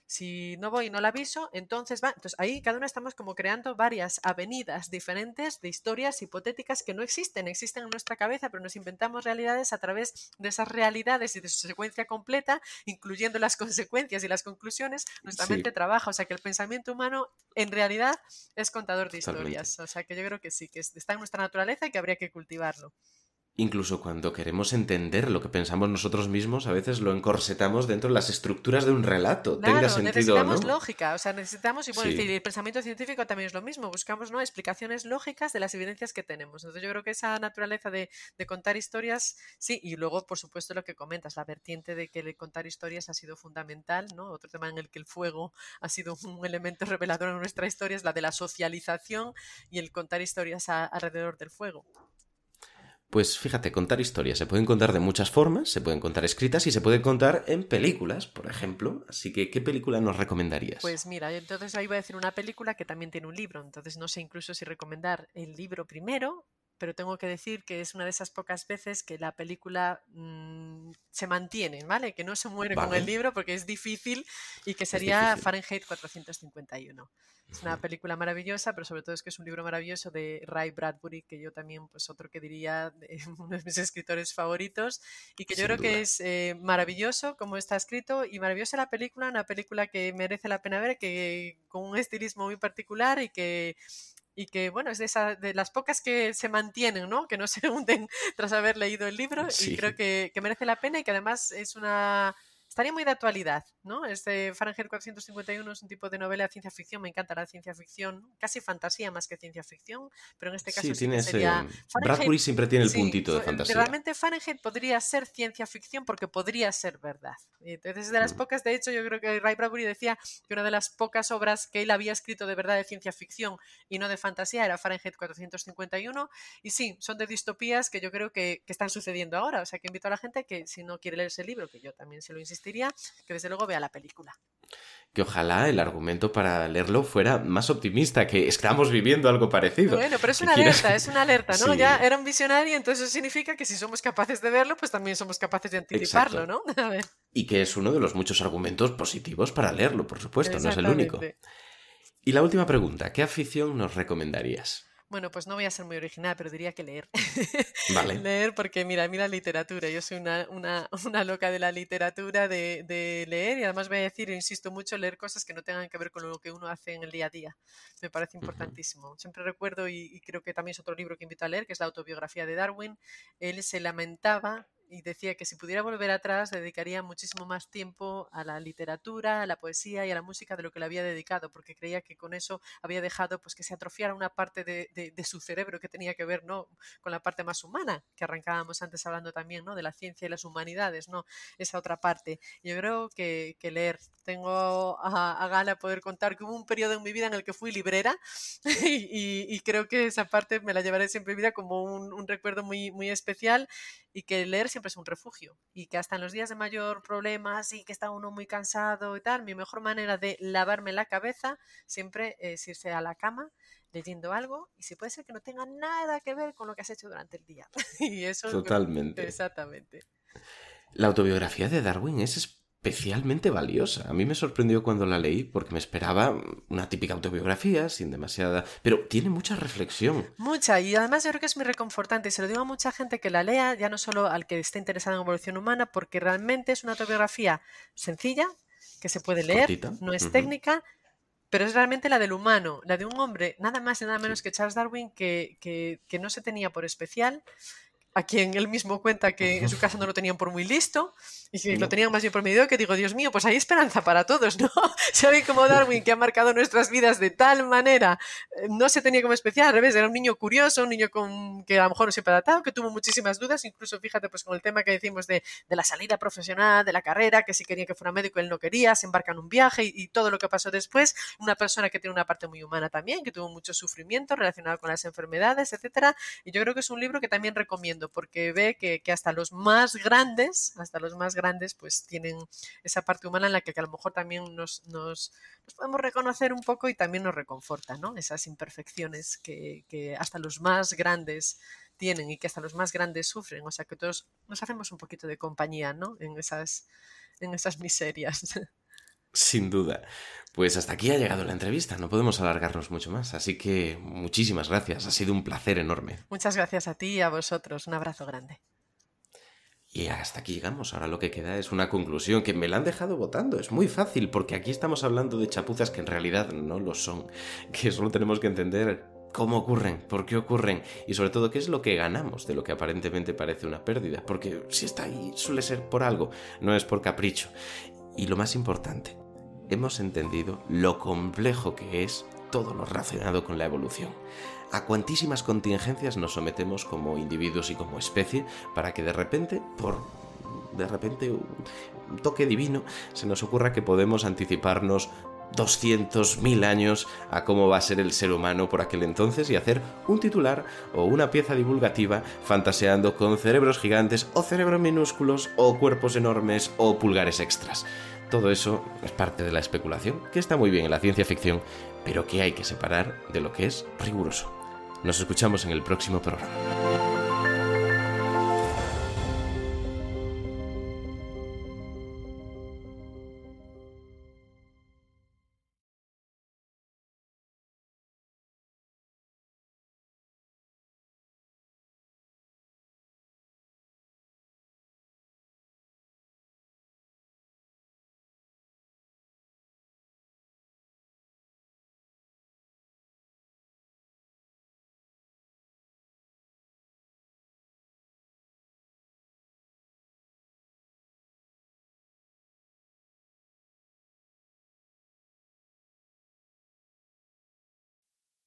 Si no voy y no la aviso, entonces va. Entonces ahí cada uno estamos como creando varias avenidas diferentes de historias hipotéticas que no existen, existen en nuestra cabeza, pero nos inventamos realidades a través de esas realidades y de su secuencia completa, incluyendo las [laughs] consecuencias y las conclusiones, nuestra mente trabaja. O sea que el pensamiento humano en realidad es contador de historias. O sea que yo creo que sí, que está en nuestra naturaleza y que habría que cultivarlo. Incluso cuando queremos entender lo que pensamos nosotros mismos, a veces lo encorsetamos dentro de las estructuras de un relato. Claro, Tenga sentido, necesitamos lógica, o sea, necesitamos, y bueno, el pensamiento científico también es lo mismo, buscamos ¿no? explicaciones lógicas de las evidencias que tenemos. Entonces yo creo que esa naturaleza de, contar historias, sí, y luego, por supuesto, lo que comentas, la vertiente de que contar historias ha sido fundamental, ¿no? Otro tema en el que el fuego ha sido [laughs] un elemento revelador en nuestra historia es la de la socialización y el contar historias alrededor del fuego. Pues fíjate, contar historias se pueden contar de muchas formas, se pueden contar escritas y se pueden contar en películas, por ejemplo. Así que, ¿qué película nos recomendarías? Pues mira, entonces ahí voy a decir una película que también tiene un libro, entonces no sé incluso si recomendar el libro primero pero tengo que decir que es una de esas pocas veces que la película mm, se mantiene, ¿vale? Que no se muere con el libro porque es difícil y que sería Fahrenheit 451. Es una película maravillosa, pero sobre todo es que es un libro maravilloso de Ray Bradbury, que yo también, pues otro que diría, [laughs] uno de mis escritores favoritos, y que yo creo que es eh, maravilloso como está escrito y maravillosa la película, una película que merece la pena ver, que con un estilismo muy particular y que y que, bueno, es de, esa, de las pocas que se mantienen, ¿no? Que no se [laughs] hunden tras haber leído el libro y creo que, que merece la pena y que además es una estaría muy de actualidad, ¿no? Este Fahrenheit 451 es un tipo de novela de ciencia ficción, me encanta la ciencia ficción, casi fantasía más que ciencia ficción, pero en este caso sí, tiene sería... Bradbury siempre tiene el puntito de fantasía. Realmente Fahrenheit podría ser ciencia ficción porque podría ser verdad. Entonces, de las mm. pocas, de hecho, yo creo que Ray Bradbury decía que una de las pocas obras que él había escrito de verdad de ciencia ficción y no de fantasía era Fahrenheit 451, y sí, son de distopías que yo creo que, que están sucediendo ahora, o sea que invito a la gente que si no quiere leer ese libro, que yo también se lo insisto, que desde luego vea la película. Que ojalá el argumento para leerlo fuera más optimista, que estamos viviendo algo parecido. Bueno, pero es una alerta, es una alerta, ¿no? [laughs] Ya era un visionario, entonces eso significa que si somos capaces de verlo, pues también somos capaces de anticiparlo, ¿no? [laughs] Y que es uno de los muchos argumentos positivos para leerlo, por supuesto, no es el único. Y la última pregunta, ¿qué afición nos recomendarías? Bueno, pues no voy a ser muy original, pero diría que leer. Vale. [laughs] leer porque, mira, mira literatura. Yo soy una, una, una loca de la literatura, de, de, leer y además voy a decir, insisto mucho, leer cosas que no tengan que ver con lo que uno hace en el día a día. Me parece importantísimo. Uh -huh. Siempre recuerdo, y, y creo que también es otro libro que invito a leer, que es la autobiografía de Darwin. Él se lamentaba y decía que si pudiera volver atrás dedicaría muchísimo más tiempo a la literatura, a la poesía y a la música de lo que le había dedicado, porque creía que con eso había dejado pues que se atrofiara una parte de, su cerebro que tenía que ver ¿no? con la parte más humana, que arrancábamos antes hablando también ¿no? de la ciencia y las humanidades, ¿no? esa otra parte. Yo creo que, leer, tengo a, a, gana poder contar que hubo un periodo en mi vida en el que fui librera [laughs] y creo que esa parte me la llevaré siempre en vida como un, un recuerdo muy, muy especial y que leer siempre es un refugio y que hasta en los días de mayor problemas y que está uno muy cansado y tal, mi mejor manera de lavarme la cabeza siempre es irse a la cama leyendo algo y si puede ser que no tenga nada que ver con lo que has hecho durante el día. [laughs] y eso Totalmente. exactamente. La autobiografía de Darwin es especialmente valiosa. A mí me sorprendió cuando la leí porque me esperaba una típica autobiografía sin demasiada... Pero tiene mucha reflexión. Mucha, y además yo creo que es muy reconfortante. Y se lo digo a mucha gente que la lea, ya no solo al que esté interesado en evolución humana, porque realmente es una autobiografía sencilla, que se puede leer, Cortita. no es técnica, pero es realmente la del humano, la de un hombre, nada más y nada menos que Charles Darwin, que, que, que no se tenía por especial, a quien él mismo cuenta que en su casa no lo tenían por muy listo y que lo tenían más bien por medio que digo, Dios mío, pues hay esperanza para todos, ¿no? [laughs] Si alguien como Darwin, que ha marcado nuestras vidas de tal manera, eh, no se tenía como especial, al revés, era un niño curioso, un niño con, que a lo mejor no siempre adaptado, que tuvo muchísimas dudas, incluso fíjate, pues con el tema que decimos de, de la salida profesional, de la carrera, que si quería que fuera médico, él no quería, se embarca en un viaje y, y todo lo que pasó después, una persona que tiene una parte muy humana también, que tuvo mucho sufrimiento relacionado con las enfermedades, etcétera, y yo creo que es un libro que también recomiendo porque ve que, hasta los más grandes, hasta los más grandes, pues tienen esa parte humana en la que, que a lo mejor también nos, nos, nos podemos reconocer un poco y también nos reconforta, ¿no? Esas imperfecciones que, que hasta los más grandes tienen y que hasta los más grandes sufren. O sea que todos nos hacemos un poquito de compañía, ¿no? En esas, en esas miserias. [laughs] Sin duda. Pues hasta aquí ha llegado la entrevista, no podemos alargarnos mucho más, así que muchísimas gracias, ha sido un placer enorme. Muchas gracias a ti y a vosotros. Un abrazo grande. Y hasta aquí llegamos, ahora lo que queda es una conclusión que me la han dejado votando, es muy fácil, porque aquí estamos hablando de chapuzas que en realidad no lo son, [laughs] que solo tenemos que entender cómo ocurren, por qué ocurren y sobre todo qué es lo que ganamos de lo que aparentemente parece una pérdida, porque si está ahí suele ser por algo, no es por capricho. Y lo más importante, hemos entendido lo complejo que es todo lo relacionado con la evolución. A cuantísimas contingencias nos sometemos como individuos y como especie para que de repente, por de repente un toque divino, se nos ocurra que podemos anticiparnos 200.000 años a cómo va a ser el ser humano por aquel entonces y hacer un titular o una pieza divulgativa fantaseando con cerebros gigantes o cerebros minúsculos o cuerpos enormes o pulgares extras. Todo eso es parte de la especulación, que está muy bien en la ciencia ficción, pero que hay que separar de lo que es riguroso. Nos escuchamos en el próximo programa.